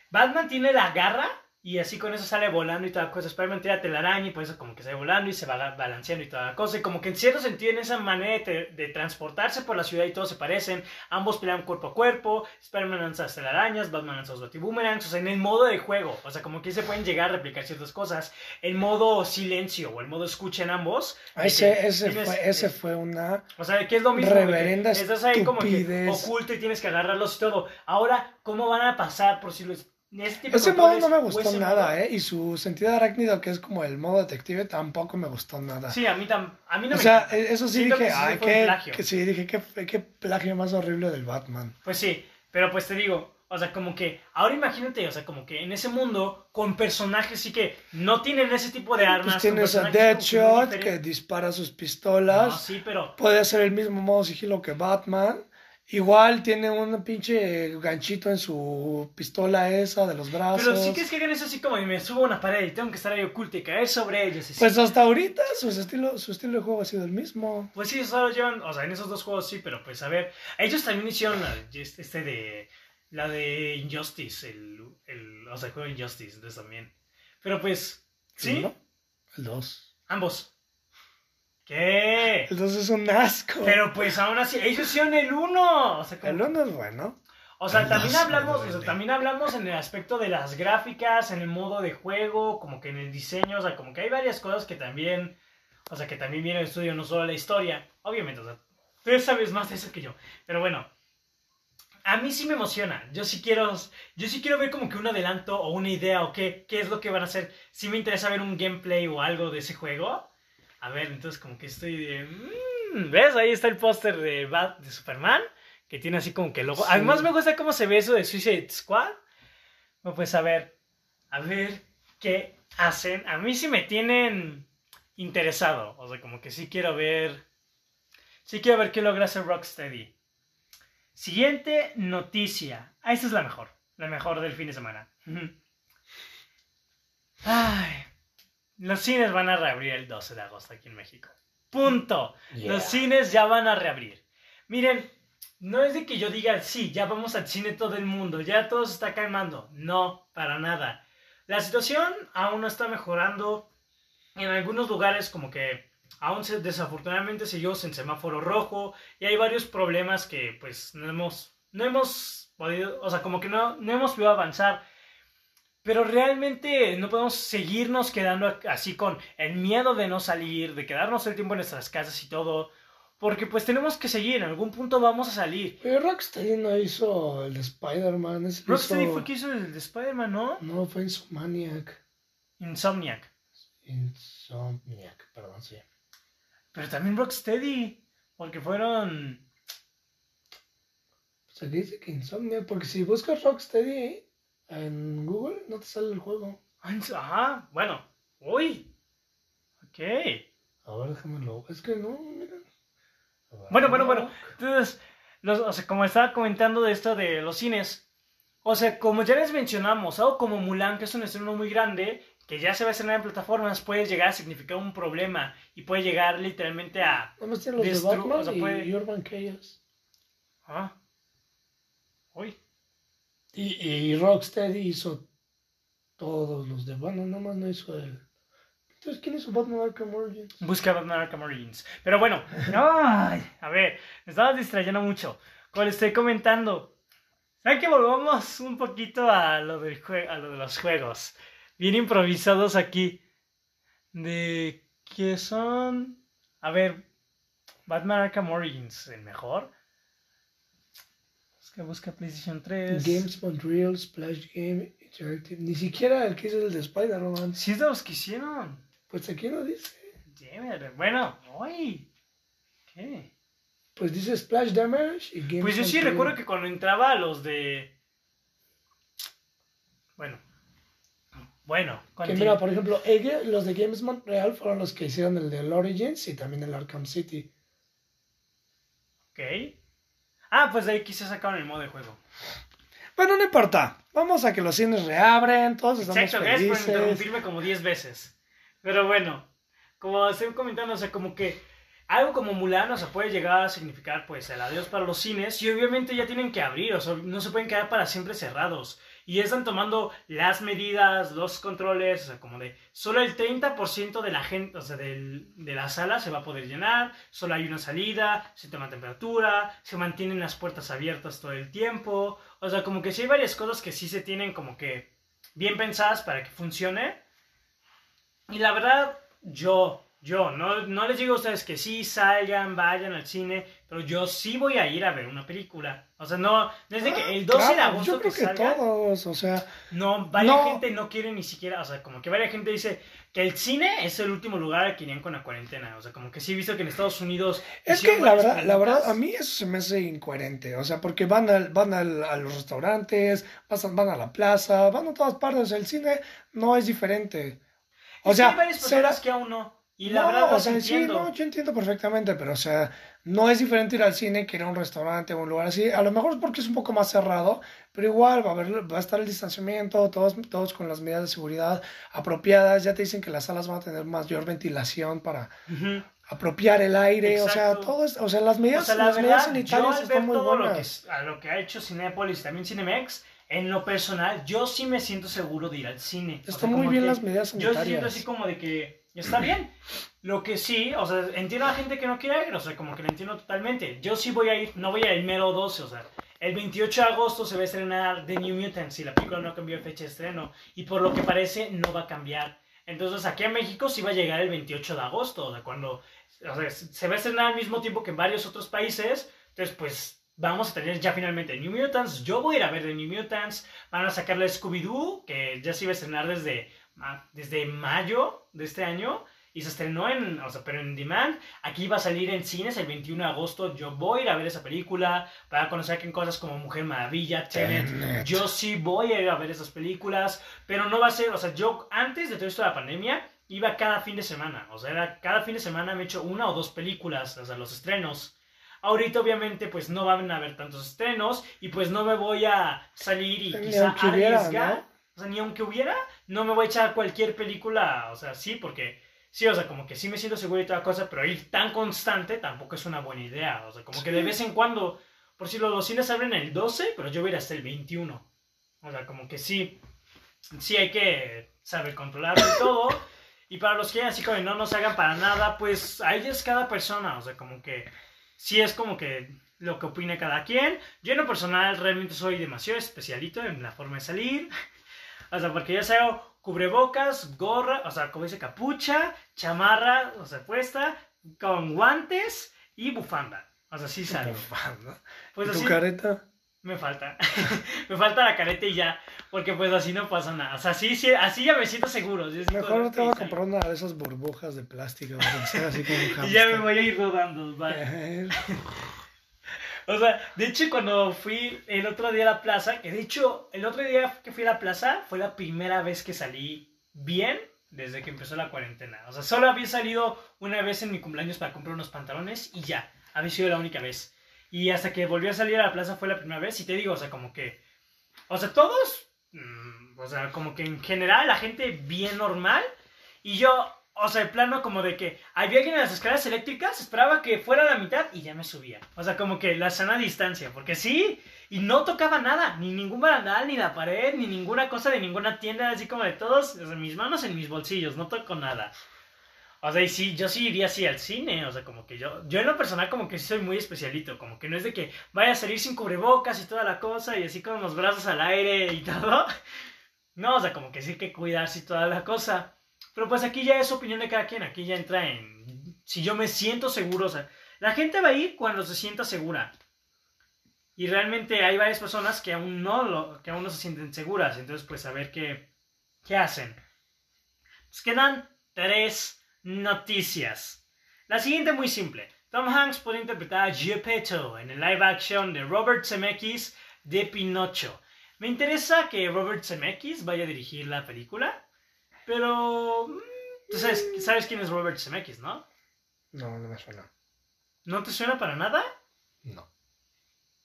Batman tiene la garra y así con eso sale volando y toda cosa. Spider-Man la telaraña y por eso como que sale volando y se va balanceando y toda la cosa. Y como que en cierto sentido en esa manera de, de transportarse por la ciudad y todos se parecen. Ambos pelean cuerpo a cuerpo. Spider-Man lanza las telarañas, Batman lanza los batiboomerangs. O sea, en el modo de juego. O sea, como que se pueden llegar a replicar ciertas cosas. El modo silencio o el modo escucha en ambos. que Ese, ese, tienes- fue, ese fue una... o sea, que es lo mismo. Reverenda estás ahí como que oculto y tienes que agarrarlos y todo. Ahora, ¿cómo van a pasar por si los ese de modo no me o gustó nada, modo- ¿eh? Y su sentido arácnido, que es como el modo detective, tampoco me gustó nada. Sí, a mí, tam- a mí no o me sea, encanta. e- eso sí Siento dije, que ay, qué, que sí, dije, qué, qué plagio más horrible del Batman. Pues sí, pero pues te digo, o sea, como que, ahora imagínate, o sea, como que en ese mundo, con personajes sí que no tienen ese tipo de armas. Pues tienes a Deadshot, que dispara sus No, pistolas. sí, pero, Puede hacer el mismo modo sigilo que Batman. Igual tiene un pinche ganchito en su pistola esa de los brazos. pero sí que es que hagan eso así como de me subo a una pared y tengo que estar ahí oculto y caer sobre ellos. y así. Pues hasta ahorita su estilo, su estilo de juego ha sido el mismo. Pues sí, solo llevan, o sea, en esos dos juegos sí, pero pues a ver, ellos también hicieron la, este de, la de Injustice, el, el, o sea, el juego Injustice, entonces también. Pero pues, sí. El 2. ambos. ¿Qué? El 2 es un asco. Pero pues aún así, ellos hicieron el 1. O sea, como- El 1 es bueno. o sea, el también hablamos, o sea, también hablamos en el aspecto de las gráficas, en el modo de juego, como que en el diseño, o sea, como que hay varias cosas que también, o sea, que también viene el estudio, no solo la historia. Obviamente, o sea, tú sabes más de eso que yo. Pero bueno, a mí sí me emociona. Yo sí quiero, yo sí quiero ver como que un adelanto o una idea o qué, qué es lo que van a hacer. Sí me interesa ver un gameplay o algo de ese juego. A ver, entonces como que estoy de... mm, ¿Ves? Ahí está el póster de, Bat- de Superman, que tiene así como que el logo. Sí. Además me gusta cómo se ve eso de Suicide Squad. Bueno, pues a ver, a ver qué hacen. A mí sí me tienen interesado. O sea, como que sí quiero ver... Sí quiero ver qué logra hacer Rocksteady. Siguiente noticia. Ah, esta es la mejor. La mejor del fin de semana. Ay. Los cines van a reabrir el 12 de agosto aquí en México. Punto. Yeah. Los cines ya van a reabrir. Miren, no es de que yo diga, sí, ya vamos al cine todo el mundo, ya todo se está calmando. No, para nada. La situación aún no está mejorando. En algunos lugares como que aún se, desafortunadamente seguimos en semáforo rojo y hay varios problemas que pues no hemos, no hemos podido, o sea, como que no, no hemos podido avanzar. Pero realmente no podemos seguirnos quedando así con el miedo de no salir, de quedarnos el tiempo en nuestras casas y todo. Porque pues tenemos que seguir, en algún punto vamos a salir. Pero Rocksteady no hizo el de Spider-Man. Rocksteady hizo- fue que hizo el de Spider-Man, ¿no? No, fue Insomniac. Insomniac. Insomniac, perdón, sí. Pero también Rocksteady. Porque fueron... Que dice que Insomniac, porque si buscas Rocksteady en Google, no te sale el juego. Ajá, bueno. Uy. Ok. A ver, déjamelo. Es que no, mira. Ver, Bueno, bueno, bueno. Entonces, los- o sea, como estaba comentando de esto de los cines, o sea, como ya les mencionamos, algo como Mulan, que es un estreno muy grande, que ya se va a estrenar en plataformas, puede llegar a significar un problema y puede llegar literalmente a... Los de Batman o sea, y puede- Urban Chaos. Ah. Uy. Y, y Rocksteady hizo todos los de Batman, nada más no hizo él. Entonces, ¿quién hizo Batman Arkham Origins? Busca Batman Arkham Origins. Pero bueno, ay, a ver, me estabas distrayendo mucho. Les estoy comentando, ¿saben que volvamos un poquito a lo, del a lo de los juegos? Bien improvisados aquí. De que son... A ver, Batman Arkham Origins, ¿el mejor? Busca, busca PlayStation 3. Games Montreal, Splash Game, Interactive. Ni siquiera el que hizo el de Spider-Man. Sí, es de los que hicieron. Pues aquí no dice. Damn it. Bueno, uy. ¿Qué? Pues dice Splash Damage y Games Pues yo sí Montreal. recuerdo que cuando entraba a los de. Bueno. Bueno, Que mira, por ejemplo, los de Games Montreal fueron los que hicieron el de Origins y también el Arkham City. Ok. Ah, pues de ahí quizás sacaron el modo de juego. Bueno, no importa. Vamos a que los cines reabren, todos estamos Exacto, gracias por felices. interrumpirme como 10 veces. Pero bueno, como estoy comentando, o sea, como que algo como Mulan, o sea, puede llegar a significar pues el adiós para los cines y obviamente ya tienen que abrir, o sea, no se pueden quedar para siempre cerrados. Y están tomando las medidas, los controles, o sea, como de solo el 30% de la gente, o sea, del- de la sala se va a poder llenar, solo hay una salida, se toma temperatura, se mantienen las puertas abiertas todo el tiempo, o sea, como que sí hay varias cosas que sí se tienen como que bien pensadas para que funcione. Y la verdad, yo, yo, no, no les digo a ustedes que sí salgan, vayan al cine, pero yo sí voy a ir a ver una película. O sea, no, desde que el 12 de Claro, agosto yo creo que, que, salga, todos, o sea, no, varias No. gente no quiere ni siquiera, o sea, como que varias gente dice que el cine es el último lugar al que irían con la cuarentena. O sea, como que sí he visto que en Estados Unidos... es que la verdad, la verdad, a mí eso se me hace incoherente, o sea, porque van al, van al- a los restaurantes, pasan, van a la plaza, van a todas partes, el cine no es diferente. O Es que sea, hay varias será, personas que aún no. Y la no, verdad o sea, sí, entiendo. no, yo entiendo perfectamente, pero o sea, no es diferente ir al cine que ir a un restaurante o un lugar así. A lo mejor es porque es un poco más cerrado, pero igual va a haber, va a estar el distanciamiento, todos, todos con las medidas de seguridad apropiadas. Ya te dicen que las salas van a tener mayor ventilación para Ujú. apropiar el aire, o sea, Exacto. todo es, o sea, las medidas, O sea, la las medidas verdad, yo sanitarias están muy todo lo que, buenas. a lo que ha hecho Cinepolis y también Cinemex, en lo personal, yo sí me siento seguro de ir al cine. O sea, Están muy bien que las medidas Yo sí siento sanitarias. así como de que está bien. Lo que sí, o sea, entiendo a la gente que no quiere ir, o sea, como que lo entiendo totalmente. Yo sí voy a ir, no voy a ir mero 12, o sea, el 28 de agosto se va a estrenar The New Mutants y la película no cambió de fecha de estreno. Y por lo que parece, no va a cambiar. Entonces, aquí a México sí va a llegar el 28 de agosto, o sea, cuando o sea, se va a estrenar al mismo tiempo que en varios otros países. Entonces, pues vamos a tener ya finalmente New Mutants. Yo voy a ir a ver The New Mutants. Van a sacarle Scooby-Doo, que ya se iba a estrenar desde, desde mayo de este año. Y se estrenó en, o sea, pero en demand. Aquí va a salir en cines el 21 de agosto. Yo voy a ir a ver esa película para conocer que en cosas como Mujer Maravilla, Tenet. Yo sí voy a ir a ver esas películas, pero no va a ser, o sea, yo antes de todo esto de la pandemia iba cada fin de semana, o sea, era, cada fin de semana me he hecho una o dos películas, o sea, los estrenos. Ahorita obviamente pues no van a haber tantos estrenos y pues no me voy a salir y quizá arriesgar, ¿no? O sea, ni aunque hubiera, no me voy a echar cualquier película, o sea, sí, porque sí, o sea, como que sí me siento seguro y toda cosa, pero ir tan constante tampoco es una buena idea, o sea, como que de vez en cuando, por si los, cines abren el 12, pero yo voy a ir hasta el 21. O sea, como que sí, sí hay que saber controlarlo y todo. Y para los que así como no nos hagan para nada, pues ahí es cada persona. O sea, como que sí es como que lo que opine cada quien. Yo en lo personal realmente soy demasiado especialito en la forma de salir. O sea, porque ya sea cubrebocas, gorra, o sea, como dice capucha, chamarra, o sea, puesta, con guantes y bufanda. O sea, sí salgo. Bufanda. Pues ¿Y tu así careta? me falta. me falta la careta y ya. Porque pues así no pasa nada. O sea, sí, sí, así ya me siento seguro. Mejor no te voy a comprar una de esas burbujas de plástico, que sea así como Y ya me voy a ir rodando. va. O sea, de hecho, cuando fui el otro día a la plaza, que de hecho, el otro día que fui a la plaza fue la primera vez que salí bien desde que empezó la cuarentena. O sea, solo había salido una vez en mi cumpleaños para comprar unos pantalones y ya. Había sido la única vez. Y hasta que volví a salir a la plaza fue la primera vez. Y te digo, o sea, como que. O sea, todos. mm, o sea, como que en general la gente bien normal. Y yo, o sea, el plano como de que había alguien en las escaleras eléctricas, esperaba que fuera la mitad y ya me subía. O sea, como que la sana distancia, porque sí, y no tocaba nada, ni ningún barandal, ni la pared, ni ninguna cosa de ninguna tienda, así como de todos, o sea, mis manos en mis bolsillos, no toco nada. O sea, y sí, yo sí iría así al cine, o sea, como que yo, yo en lo personal como que sí soy muy especialito, como que no es de que vaya a salir sin cubrebocas y toda la cosa, y así con los brazos al aire y todo. No, o sea, como que sí que cuidarse y toda la cosa. Pero pues aquí ya es opinión de cada quien, aquí ya entra en si yo me siento seguro, o sea, la gente va a ir cuando se sienta segura. Y realmente hay varias personas que aún no lo, que aún no se sienten seguras, entonces pues a ver qué qué hacen. Nos quedan tres noticias. La siguiente muy simple. Tom Hanks puede interpretar a Geppetto en el live action de Robert Zemeckis de Pinocho. Me interesa que Robert Zemeckis vaya a dirigir la película, pero mm, tú sabes, sabes quién es Robert Zemeckis, ¿no? No, no me suena. ¿No te suena para nada? No.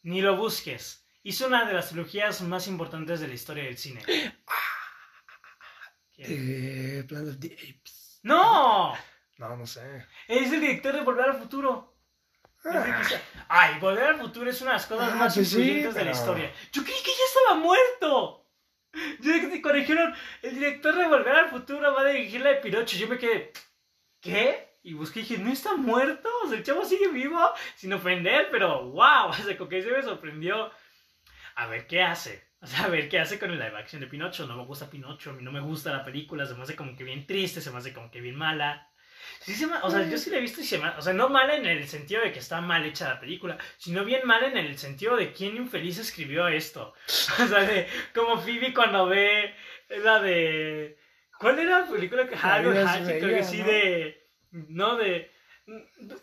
Ni lo busques. Hizo una de las trilogías más importantes de la historia del cine. ¿Quién? Eh, Planet of the Apes. ¡No! No, no sé. Es el director de Volver al Futuro. Ah, Ay, Volver al Futuro es una de las cosas Ah, más pues sí, de la historia. Yo creí que ya estaba muerto. Yo que cuando dijeron, el director de Volver al Futuro va a dirigir la de Pinocho, yo me quedé, ¿qué? Y busqué y dije, ¿no está muerto? O sea, el chavo sigue vivo, sin ofender, pero wow, o sea, como que se me sorprendió. A ver qué hace. O sea, a ver qué hace con el live action de Pinocho. No me gusta Pinocho, a mí no me gusta la película, se me hace como que bien triste, se me hace como que bien mala. Sí se o sea, yo sí la he visto y se ma- O sea, no mal en el sentido de que está mal hecha la película, sino bien mal en el sentido de quién infeliz escribió esto. O sea, de como Phoebe cuando ve la de. ¿Cuál era la película que algo es Hachi, creo que sí ¿no? de. No, de.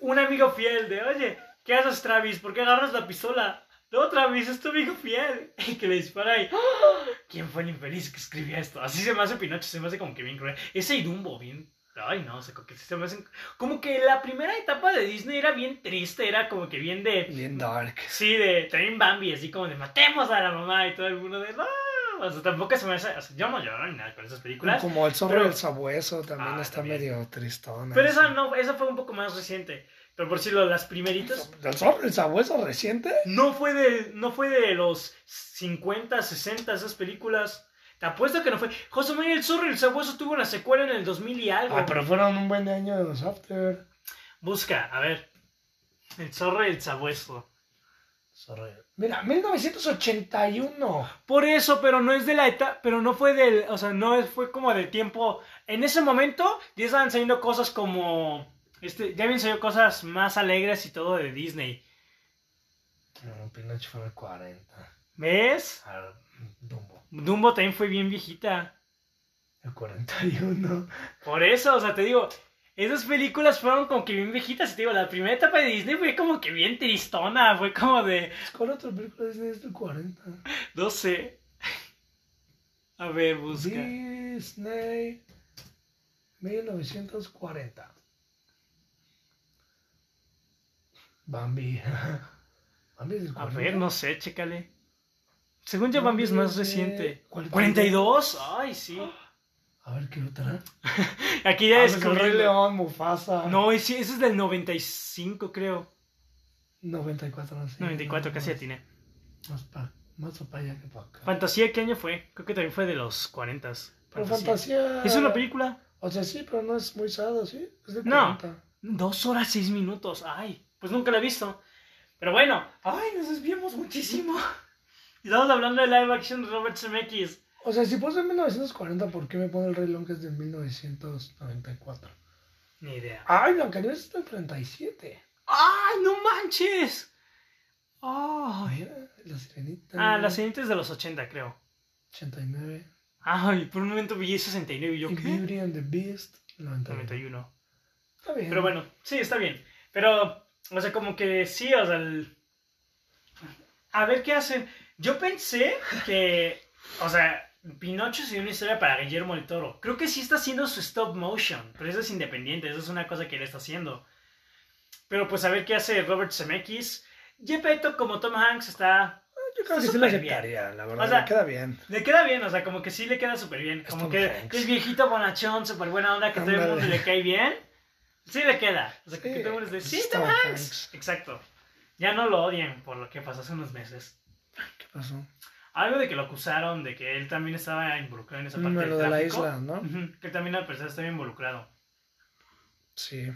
Un amigo fiel, de oye, ¿qué haces, Travis? ¿Por qué agarras la pistola? No, Travis, es tu amigo fiel. Y que le dispara y. ¡ah! ¿Quién fue el infeliz que escribió esto? Así se me hace Pinocho, se me hace como que bien cruel. Ese y Dumbo, bien. Ay, no, o sea, como que sí se me hacen. Como que la primera etapa de Disney era bien triste, era como que bien de. Bien dark. Sí, de también Bambi, así como de matemos a la mamá y todo el mundo de. ¡No! O sea, tampoco se me hace. O sea, yo no lloro ni nada con esas películas. Como el zorro Pero- y el sabueso también Ah, está también. medio tristón. Pero esa no, esa fue un poco más reciente. Pero por decirlo, las primeritas. ¿El zorro y el sabueso reciente? No fue de, no fue de los 50, 60 esas películas. Te apuesto que no fue. José María el Zorro y el Sabueso tuvo una secuela en el 2000 y algo. Ah, pero fueron un buen año de los after. Busca, a ver. El Zorro y el Sabueso. Zorro. Mira, 1981. Por eso, pero no es de la etapa, pero no fue del, o sea, no fue como del tiempo. En ese momento ya estaban saliendo cosas como, este, ya habían salido cosas más alegres y todo de Disney. No, Pinocho fue en el 40. ¿Ves? Ah, Dumbo. Dumbo también fue bien viejita. El 41. Por eso, o sea, te digo, esas películas fueron como que bien viejitas. Te digo, la primera etapa de Disney fue como que bien tristona. Fue como de, ¿Cuál otra película de Disney es del 40? no sé. A ver, busca. Disney 1940. Bambi. Bambi es del A 40. ver, no sé, chécale. Según yo, Bambi es más es reciente. 42. ¿42? Ay, sí. A ver qué otra. Aquí ya Ah, descubrí. Rey León, Mufasa. No, sí, ese es del 95, creo. 94, no sé. 94, No, casi más- atiné. Más para más pa allá que para acá. Fantasía, ¿qué año fue? Creo que también fue de los 40. Pero fantasía. ¿Es una película? O sea, sí, pero no es muy sad, ¿sí? Es de No. 40. Dos horas, seis minutos. Ay, pues nunca la he visto. Pero bueno, ay, nos desviamos muchísimo. Estamos hablando de live action de Robert Zemeckis. O sea, si puse en 1940, ¿por qué me pone el Rey León que es de 1994? Ni idea. Ay, Blancanieves es del 37. ¡Ay, no manches! Ay. Mira, la sirenita. Ah, la siguiente es de los 80, creo. 89. Ay, por un momento vi 69 y yo, Y ¿qué? Beauty and the Beast, 91. 91. Está bien. Pero bueno, sí, está bien. Pero, o sea, como que sí, o sea, el- a ver qué hacen. Yo pensé que, o sea, Pinocho sería una historia para Guillermo del Toro. Creo que sí está haciendo su stop motion, pero eso es independiente, eso es una cosa que él está haciendo. Pero pues a ver qué hace Robert Zemeckis. Gepetto como Tom Hanks está... Yo creo que sí súper la bien. aceptaría, la verdad. O sea, me queda bien. Le queda bien, o sea, como que sí le queda súper bien. Como Tom que, Hanks. que es viejito, bonachón, súper buena onda, que todo el mundo le cae bien. Sí le queda. O sea, que Sí, todo el mundo es sí, Tom Tom Hanks. Hanks. Exacto. Ya no lo odian por lo que pasó hace unos meses. ¿Qué pasó? Algo de que lo acusaron, de que él también estaba involucrado en esa parte Mm, del lo de la tráfico. isla, ¿no? Ujú, que él también al parecer estaba involucrado. Sí.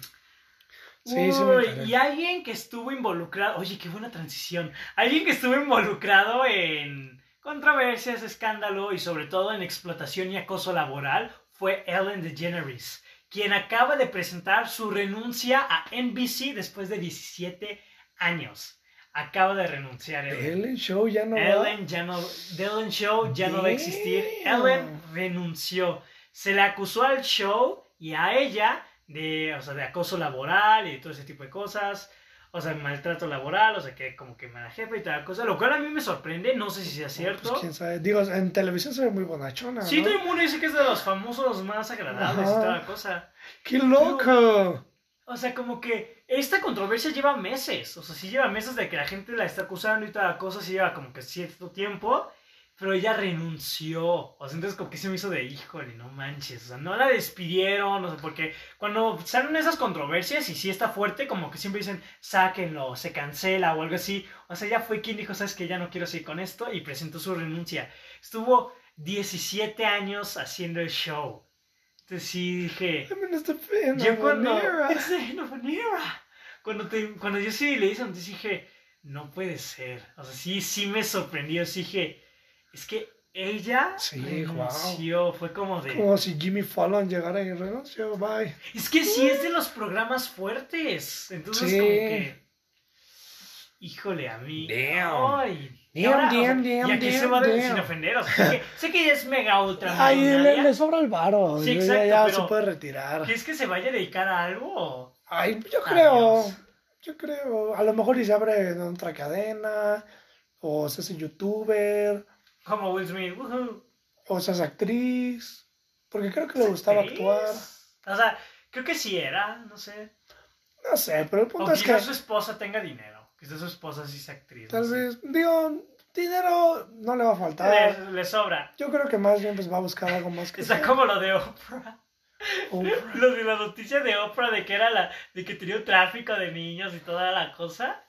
Sí, sí me Uy, enteré. y alguien que estuvo involucrado, oye, qué buena transición. Alguien que estuvo involucrado en controversias, escándalo y sobre todo en explotación y acoso laboral fue Ellen DeGeneres, quien acaba de presentar su renuncia a NBC después de 17 años. Acaba de renunciar Ellen. Ellen Show ya no va. Ellen ya no, Ellen Show ya no va a existir. Ellen renunció. Se le acusó al show y a ella de, o sea, de acoso laboral y todo ese tipo de cosas. O sea, maltrato laboral, o sea, que como que mala jefe y tal cosa. Lo cual a mí me sorprende, no sé si sea cierto. Pues quién sabe. Digo, en televisión se ve muy bonachona. sí, ¿no? todo el mundo dice que es de los famosos más agradables y toda la cosa. ¡Qué loco! O sea, como que esta controversia lleva meses. O sea, sí lleva meses de que la gente la está acusando y toda la cosa, sí lleva como que cierto tiempo. Pero ella renunció. O sea, entonces como que se me hizo de, híjole, no manches. O sea, no la despidieron. O sea, porque cuando salen esas controversias y sí está fuerte, como que siempre dicen, sáquenlo, se cancela o algo así. O sea, ella fue quien dijo, sabes que ya no quiero seguir con esto y presentó su renuncia. Estuvo 17 años haciendo el show. Entonces sí dije... I mean, it's the end Yo cuando. It's the end of an era. Cuando, te- cuando yo sí le hice, entonces dije, no puede ser. O sea, sí, sí me sorprendió. Sí dije, es que ella Sí, renunció. Fue como de. Como si Jimmy Fallon llegara y renunció, bye. Es que sí es de los programas fuertes. Entonces, Sí. como que. Híjole, a mí. Damn. Ay. Y Damn, ahora, o sea, damn, y damn, aquí se damn, va de, damn. sin ofender. O sea, sé que, sé que es mega ultra. Ay, le, le sobra el varo. Sí, ya- exacto, ya pero- se puede retirar. ¿Quieres que se vaya a dedicar a algo? Ay, yo creo. Adiós. Yo creo. A lo mejor y se abre otra cadena. O se hace youtuber. Como Will Smith. woohoo. O se hace actriz. Porque creo que le gustaba ¿Actriz? actuar. O sea, creo que sí era, no sé. No sé, pero el O punto es que su esposa tenga dinero. Quizás su esposa sí sea actriz. no tal sé. vez, digo, dinero no le va a faltar. Le, le sobra. Yo creo que más bien pues va a buscar algo más que Está hacer. como lo de Oprah. Oprah. Lo de la noticia de Oprah de que era la. de que tenía un tráfico de niños y toda la cosa.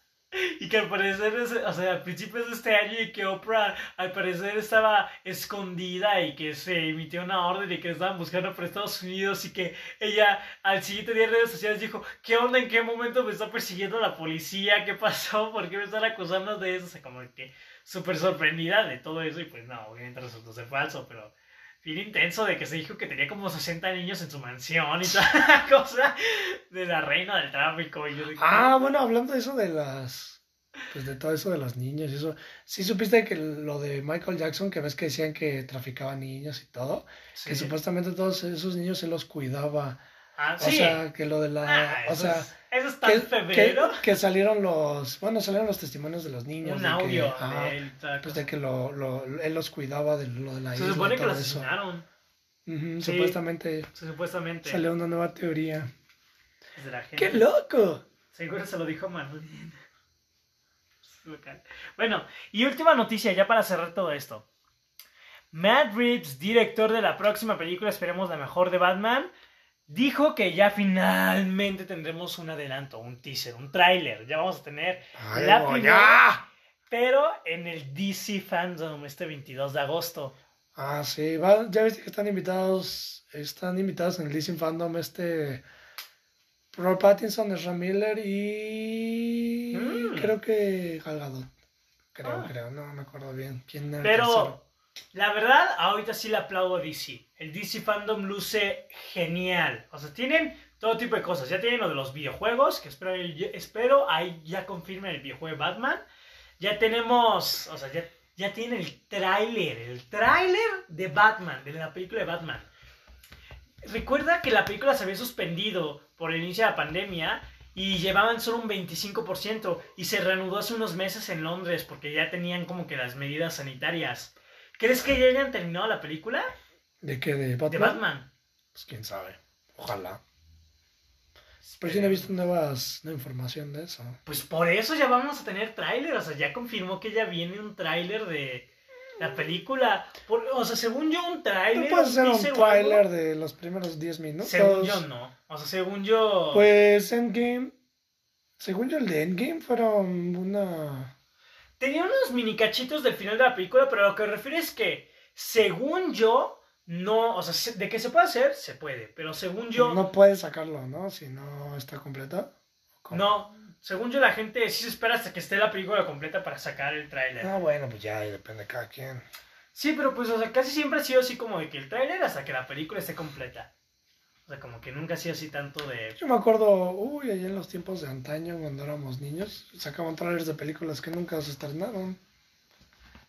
Y que al parecer, o sea, a principios de este año, y que Oprah al parecer estaba escondida y que se emitió una orden y que estaban buscando por Estados Unidos y que ella al siguiente día en redes sociales dijo, ¿qué onda? ¿En qué momento me está persiguiendo la policía? ¿Qué pasó? ¿Por qué me están acusando de eso? O sea, como que súper sorprendida de todo eso y pues no, obviamente resultó ser falso, pero bien intenso de que se dijo que tenía como 60 niños en su mansión y toda la cosa de la reina del tráfico. Y yo Ah, bueno, hablando de eso de las. Pues de todo eso de los niños y eso. Sí supiste que lo de Michael Jackson, que ves que decían que traficaba niños y todo. Sí. Que supuestamente todos esos niños se los cuidaba. Ah, O sí. sea, que lo de la. Ah, o eso, sea, es, eso que, en febrero. que, que salieron los. Bueno, salieron los testimonios de los niños. un de que, audio de él. la pues de que lo, lo- él los cuidaba de lo de la Se isla. supone y que lo asesinaron. Ujú, Sí. Supuestamente Supuestamente. salió una nueva teoría. Desde la gente. ¡Qué loco! Seguro se lo dijo Manuel. Local. Bueno, y última noticia ya para cerrar todo esto. Matt Reeves, director de la próxima película, esperemos la mejor de Batman, dijo que ya finalmente tendremos un adelanto, un teaser, un tráiler. Ya vamos a tener ¡Ay, la primera, pero en el DC Fandom este 22 de agosto. Ah, sí, va- ya viste que están invitados, están invitados en el DC Fandom este Robert Pattinson, Ezra Miller y Mm. creo que Gal Gadot. Creo, Ah. creo, no me acuerdo bien quién era Pero la verdad, ahorita sí le aplaudo a DC. El DC Fandom luce genial. O sea, tienen todo tipo de cosas. Ya tienen lo de los videojuegos, que espero, espero ahí ya confirmen el videojuego de Batman. Ya tenemos, o sea, ya, ya tienen el tráiler, el tráiler de Batman, de la película de Batman. Recuerda que la película se había suspendido por el inicio de la pandemia y llevaban solo un 25% y se reanudó hace unos meses en Londres porque ya tenían como que las medidas sanitarias. ¿Crees que ya hayan terminado la película ¿De qué? ¿De Batman? de Batman? Pues quién sabe, ojalá. Pero sí no he visto nuevas, nueva información de eso. Pues por eso ya vamos a tener tráiler, o sea, ya confirmó que ya viene un tráiler de la película. Por- o sea, según yo un tráiler... ¿Tú puedes hacer un tráiler de los primeros 10 minutos? Según yo no. O sea, según yo... Pues Endgame, según yo el de Endgame fueron una... Tenía unos mini cachitos del final de la película, pero lo que refiere es que, según yo, no, o sea, se- de que se puede hacer, se puede, pero según yo, No puedes sacarlo, ¿no? Si no está completa. ¿Cómo? no, según yo la gente sí se espera hasta que esté la película completa para sacar el tráiler. Ah, bueno, pues ya, depende de cada quien. Sí, pero pues, o sea, casi siempre ha sido así como de que el tráiler hasta que la película esté completa. O sea, como que nunca ha sido así tanto de... Yo me acuerdo, uy, allá en los tiempos de antaño, cuando éramos niños, sacaban trailers de películas que nunca se estrenaron.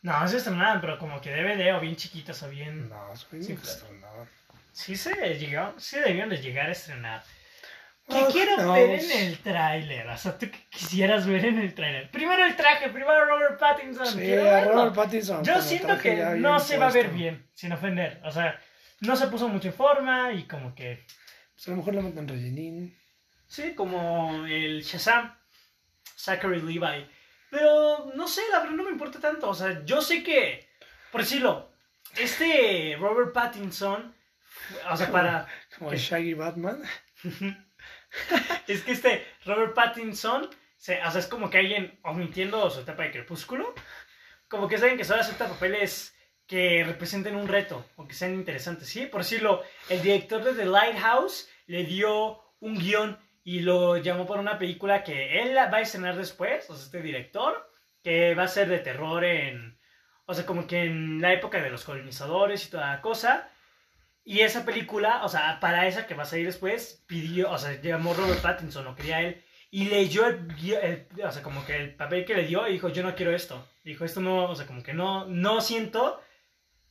No, se estrenaban, pero como que DVD o bien chiquitas o bien... No, soy Sí, estrenaron. Sí se llegaron, sí debieron de llegar a estrenar. ¿Qué Oh, quiero no. ver en el tráiler? O sea, ¿tú qué quisieras ver en el tráiler? Primero el traje, primero Robert Pattinson. Sí. Robert Pattinson. Yo siento que no se va a ver bien, sin ofender. O sea, no se puso mucho en forma y como que... Pues a lo mejor le meten rellenín. Sí, como el Shazam, Zachary Levi. Pero no sé, la verdad no me importa tanto. O sea, yo sé que, por decirlo, este Robert Pattinson, o sea, para... Como el Shaggy Batman. es que este Robert Pattinson, se, o sea, es como que alguien omitiendo su etapa de crepúsculo, como que es alguien que solo acepta papeles que representen un reto o que sean interesantes, ¿sí? Por decirlo, el director de The Lighthouse le dio un guion y lo llamó para una película que él va a estrenar después, o sea, este director, que va a ser de terror en... o sea, como que en la época de los colonizadores y toda la cosa. Y esa película, o sea, para esa que va a salir después, pidió, o sea, llamó Robert Pattinson, lo quería él, y leyó el, el, o sea, como que el papel que le dio y dijo, yo no quiero esto. Dijo, esto no, o sea, como que no, no siento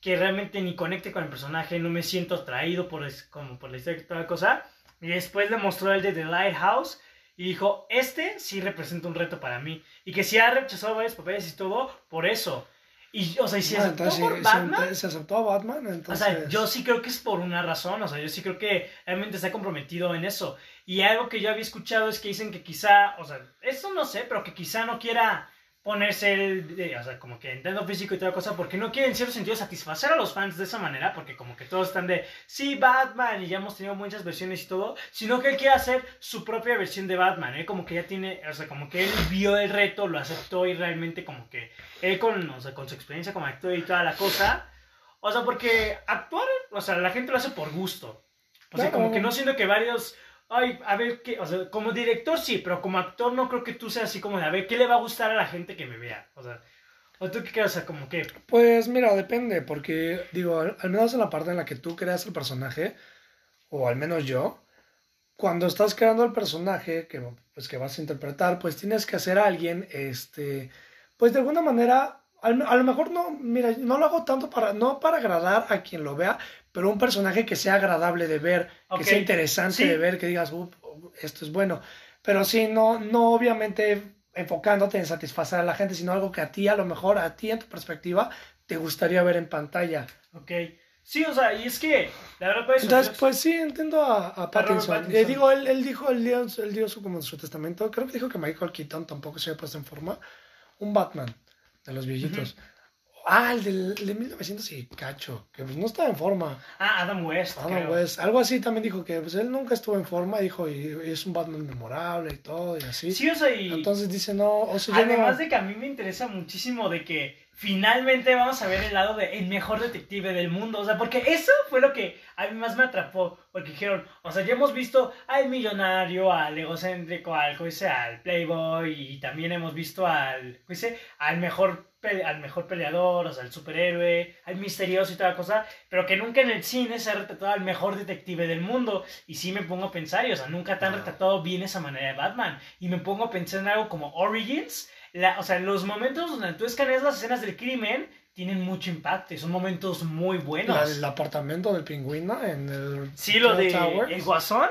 que realmente ni conecte con el personaje, no me siento atraído por, como por la historia y toda la cosa. Y después le mostró el de The Lighthouse y dijo, este sí representa un reto para mí. Y que si ha rechazado varios papeles y todo, por eso. Y, o sea, y si Ah, aceptó entonces, por Batman, se aceptó a Batman, o entonces... sea, yo sí creo que es por una razón, o sea, yo sí creo que realmente está comprometido en eso. Y algo que yo había escuchado es que dicen que quizá, o sea, eso no sé, pero que quizá no quiera ponerse el, o sea, como que Nintendo físico y toda cosa, porque no quiere en cierto sentido satisfacer a los fans de esa manera, porque como que todos están de, sí, Batman, y ya hemos tenido muchas versiones y todo, sino que él quiere hacer su propia versión de Batman, él como que ya tiene, o sea, como que él vio el reto, lo aceptó y realmente como que él con, o sea, con su experiencia como actor y toda la cosa, o sea, porque actuar, o sea, la gente lo hace por gusto. O sea, como que no siento que varios, ay, a ver qué, o sea, como director sí, pero como actor no creo que tú seas así como de, a ver, ¿qué le va a gustar a la gente que me vea? O sea, o tú qué crees, o sea, como que, Pues mira, depende, porque digo, al, menos en la parte en la que tú creas el personaje, o al menos yo, cuando estás creando el personaje que, pues, que vas a interpretar, pues tienes que hacer a alguien, este, pues de alguna manera, a lo mejor no, mira, no lo hago tanto para, no para agradar a quien lo vea, pero un personaje que sea agradable de ver, Ok, que sea interesante sí. de ver, que digas, "Uh, esto es bueno. Pero sí, no, no obviamente enfocándote en satisfacer a la gente, sino algo que a ti, a lo mejor, a ti en tu perspectiva, te gustaría ver en pantalla. ok. Sí, o sea, y es que, la verdad, pues, Entonces, pues sí, entiendo a, a Pattinson. Pattinson. Eh, digo, él, él dijo, él dio, él dio su, como su testamento, creo que dijo que Michael Keaton tampoco se había puesto en forma. Un Batman de los viejitos. Ah, el del, el de 1900 y cacho, que pues no estaba en forma. ah, Adam West, Adam creo. West, algo así también dijo que pues él nunca estuvo en forma, dijo, y, y es un Batman memorable y todo, y así. Sí, o sea, y... Entonces dice, no, o sea, yo Además no... de que a mí me interesa muchísimo de que finalmente vamos a ver el lado de el mejor detective del mundo. O sea, porque eso fue lo que a mí más me atrapó. Porque dijeron, o sea, ya hemos visto al millonario, al egocéntrico, al, ¿cómo dice? al playboy y también hemos visto al, ¿cómo dice? al mejor al mejor peleador, o sea, al superhéroe, al misterioso y toda la cosa, pero que nunca en el cine se ha retratado al mejor detective del mundo. Y sí me pongo a pensar, y, o sea, nunca te han No. retratado bien esa manera de Batman. Y me pongo a pensar en algo como Origins, la- o sea, los momentos donde tú escaneas las escenas del crimen tienen mucho impacto y son momentos muy buenos. La- el apartamento del pingüino en el Sí, lo de Towers. el guasón.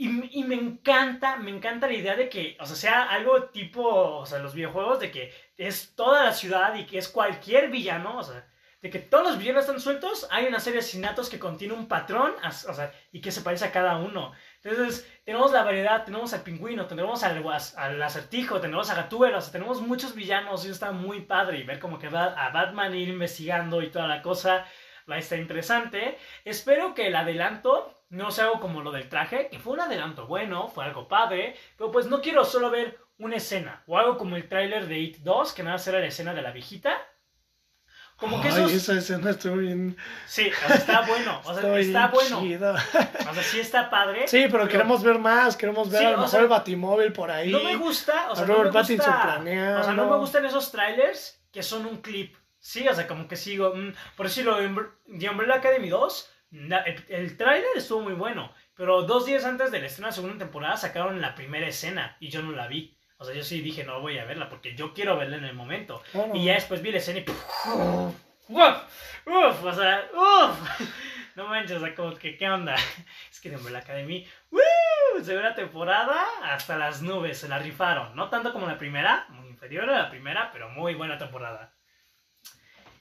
Y, y me encanta, me encanta la idea de que, o sea, sea algo tipo, o sea, los videojuegos, de que es toda la ciudad y que es cualquier villano, o sea, de que todos los villanos están sueltos, hay una serie de asesinatos que contiene un patrón, o sea, y que se parece a cada uno. Entonces, tenemos la variedad, tenemos al pingüino, tenemos al, al acertijo, tenemos a Gatúbela, o sea, tenemos muchos villanos y está muy padre. Y ver como que va a Batman ir investigando y toda la cosa, va a estar interesante. Espero que el adelanto no sea algo como lo del traje, que fue un adelanto bueno, fue algo padre, pero pues no quiero solo ver una escena, o algo como el tráiler de It 2, que nada más era la escena de la viejita. Como que Ay, esos... esa escena estuvo bien... Sí, o sea, está bueno, o sea, está bueno. chida. O sea, sí está padre. Sí, pero, queremos ver más, queremos ver Sí, a lo mejor sea, el batimóvil por ahí. No me gusta, o sea, A no me Robert gusta, planeando. o sea, no me gustan esos trailers que son un clip. Sí, o sea, como que sigo, mm, por decirlo, de Umbrella Academy 2, na- el, el trailer estuvo muy bueno, pero dos días antes del estreno de la segunda temporada sacaron la primera escena y yo no la vi. O sea, yo sí dije, no voy a verla porque yo quiero verla en el momento. Claro. Y ya después vi la escena y... ¡Uf! ¡Uf! O sea, ¡uf! No manches, o sea, como que, ¿qué onda? Es que de Umbrella Academy, ¡woo! Segunda temporada, hasta las nubes, se la rifaron. No tanto como la primera, muy inferior a la primera, pero muy buena temporada.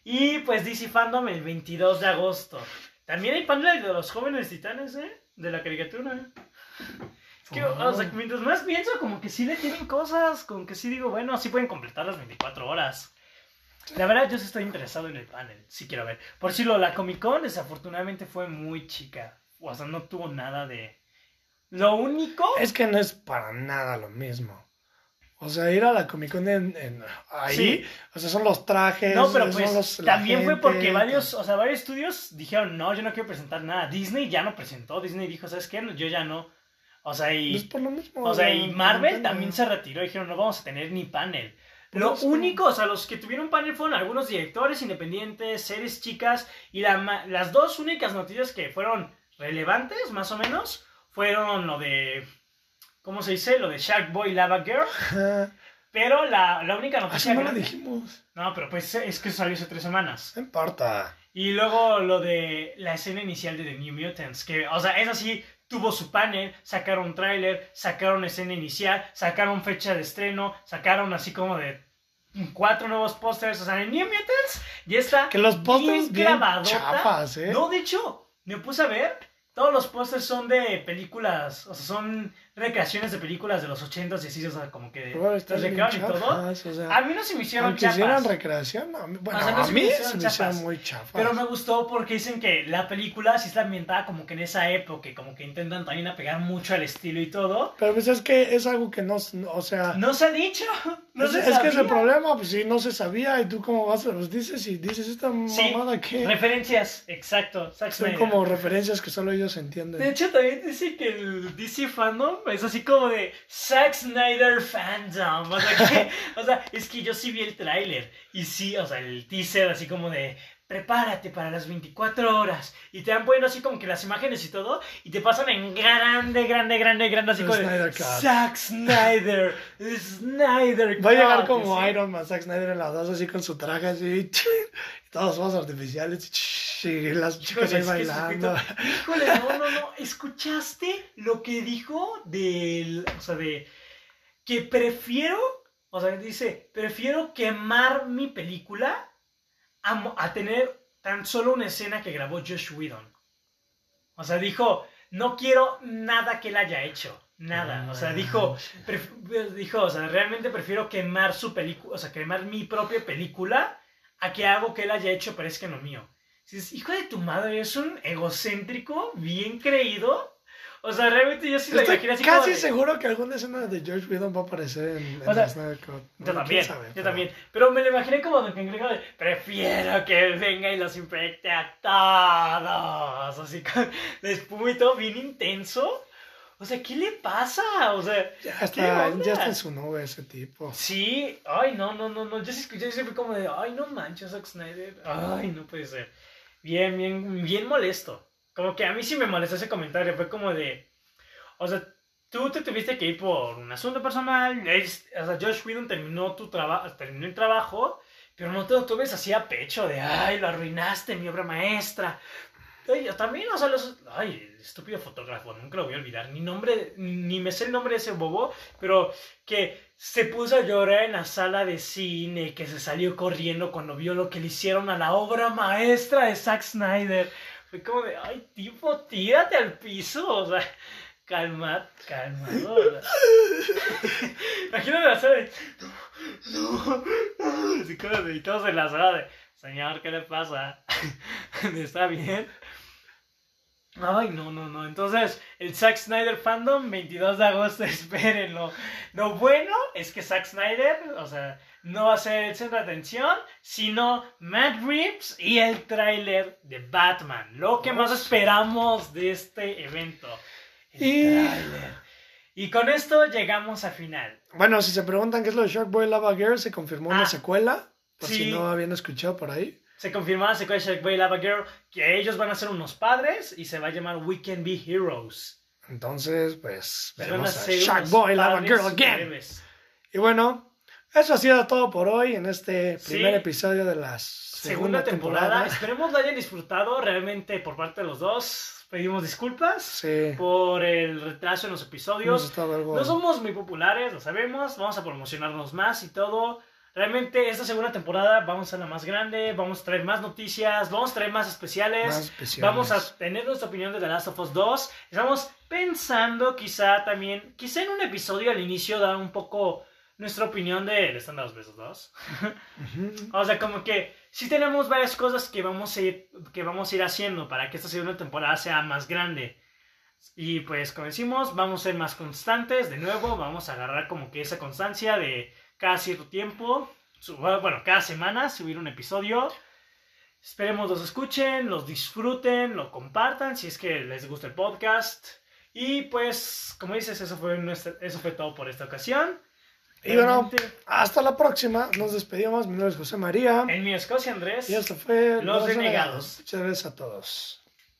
Y pues DC Fandom el 22 de agosto. También hay panel de los jóvenes titanes, ¿eh? De la caricatura. Es que, o sea, mientras más pienso, como que sí le tienen cosas, como que sí digo, bueno, sí pueden completar las 24 horas. La verdad, yo sí estoy interesado en el panel, sí quiero ver. Por si lo, la Comic Con desafortunadamente fue muy chica. O sea, no tuvo nada de... Lo único... Es que no es para nada lo mismo. O sea, ir a la Comic Con en, en- ahí, Sí. o sea, son los trajes. No, pero pues los- también fue porque varios, o sea, varios estudios dijeron, no, yo no quiero presentar nada. Disney ya no presentó, Disney dijo, ¿sabes qué? Yo ya no. O sea, y, por lo mismo. o sea, y Marvel también se retiró, dijeron, no vamos a tener ni panel. Lo Pues, único, o sea, los que tuvieron panel fueron algunos directores independientes, series chicas, y la las dos únicas noticias que fueron relevantes, más o menos, fueron lo de, ¿cómo se dice? Lo de Shark Boy Lava Girl, pero la, la única Así noticia... Ah, no lo dijimos. No, pero pues es que salió hace tres semanas. No importa. Y luego lo de la escena inicial de The New Mutants, que, o sea, es así, tuvo su panel, sacaron tráiler, sacaron escena inicial, sacaron fecha de estreno, sacaron así como de cuatro nuevos pósters, o sea, The New Mutants ya está Que los pósters bien clavadota. chafas, ¿eh? No, de hecho, me puse a ver, todos los pósters son de películas, o sea, son recreaciones de películas de los 80s y así, o sea, como que están los recrearon y todo. chafas, o sea, A mí no se me hicieron aunque hicieran chapas. recreación, mí, bueno, O sea, no a se me mí hicieron se me chafas. hicieron muy chafas. Pero me gustó porque dicen que la película sí está ambientada como que en esa época, como que intentan también apegar mucho al estilo y todo. Pero pues es que es algo que no, o sea, No se ha dicho, no es, se es que es el problema, pues si no se sabía y tú cómo vas a los dices y dices esta Sí, mamada que Referencias, exacto, son como referencias que solo ellos entienden. De hecho, también dice que el DC fandom es así como de Zack Snyder fandom. O sea, que, o sea, es que yo sí vi el tráiler. Y sí, o sea, el teaser así como de prepárate para las 24 horas. Y te van poniendo así como que las imágenes y todo. Y te pasan en grande, grande, grande, grande. Así como de Snyder Cut. Zack Snyder. Snyder Va a llegar Cut", como ¿sí? Iron Man, Zack Snyder en la 2 así con su traje así, y todos fuegos artificiales, y las chicas ahí bailando. Híjole, no, no, no. ¿Escuchaste lo que dijo del. O sea, de. Que prefiero. O sea, dice: Prefiero quemar mi película a, tener tan solo una escena que grabó Josh Whedon. O sea, dijo: No quiero nada que él haya hecho. Nada. O sea, dijo. pref- dijo, o sea, realmente prefiero quemar su película. O sea, quemar mi propia película a que algo que él haya hecho parezca lo mío. Dices, hijo de tu madre, es un egocéntrico, bien creído. O sea, realmente yo sí lo Estoy imaginé así como casi de- seguro que alguna escena de George Whedon va a aparecer en, en O sea, la. Yo Bueno, también, sabe, yo pero- también. Pero me lo imaginé como de cangrejo de, prefiero que venga y los infecte a todos. Así con la todo bien intenso. O sea, ¿qué le pasa? O sea, Ya ¿qué está, ya está en su nube ese tipo. Sí, ay, no, no, no, no. Yo sí escuché, sí fue como de, ay, no manches, Zack Snyder. Ay, no puede ser. Bien, bien, bien molesto. Como que a mí sí me molestó ese comentario. Fue como de, o sea, tú te tuviste que ir por un asunto personal. es- o sea, Josh Whedon terminó tu trabajo, terminó el trabajo, pero no te lo tomes así a pecho de, ay, lo arruinaste, mi obra maestra. Ay, también, o sea, los, ay, estúpido fotógrafo, nunca lo voy a olvidar. Ni nombre, ni me sé el nombre de ese bobo, pero que se puso a llorar en la sala de cine, que se salió corriendo cuando vio lo que le hicieron a la obra maestra de Zack Snyder. Fue como de, ay, tipo, tírate al piso, o sea, calma, calmado. o sea. Imagínate la sala de, no, no, así como de, todos en la sala de, señor, ¿qué le pasa? ¿Está bien? Ay, no, no, no. Entonces, el Zack Snyder Fandom, 22 de agosto, espérenlo. Lo bueno es que Zack Snyder, o sea, no va a ser el centro de atención, sino Matt Reeves y el tráiler de Batman. Lo que más esperamos de este evento. El Y- con esto llegamos al final. Bueno, si se preguntan qué es lo de Shark Boy Lava Girl, se confirmó una Ah, secuela. Por sí. si no habían escuchado por ahí. Se confirmó la secuencia de Boy Lava Girl que ellos van a ser unos padres y se va a llamar We Can Be Heroes. Entonces, pues, a veremos a ser Shark unos Boy Lava Girl again. breves. Y bueno, eso ha sido todo por hoy en este Sí. primer episodio de la segunda, Segunda temporada. temporada. Esperemos lo hayan disfrutado realmente por parte de los dos. Pedimos disculpas Sí, por el retraso en los episodios. No somos muy populares, lo sabemos. Vamos a promocionarnos más y todo. Realmente esta segunda temporada vamos a la más grande, vamos a traer más noticias, vamos a traer más especiales. más especiales. Vamos a tener nuestra opinión de The Last of Us 2. Estamos pensando quizá también, quizá en un episodio al inicio dar un poco nuestra opinión de de los Besos 2. Ujú. O sea, como que sí tenemos varias cosas que vamos a ir, que vamos a ir haciendo para que esta segunda temporada sea más grande. Y pues, como decimos, vamos a ser más constantes. De nuevo, vamos a agarrar como que esa constancia de cada cierto tiempo, bueno, cada semana subir un episodio. Esperemos los escuchen, los disfruten, lo compartan si es que les gusta el podcast. Y pues, como dices, eso fue, nuestra- eso fue todo por esta ocasión. Y bueno, hasta la próxima. Nos despedimos. Mi nombre es José María. en mi Escocia, Andrés. Y esto fue Los Renegados. Muchas gracias a todos.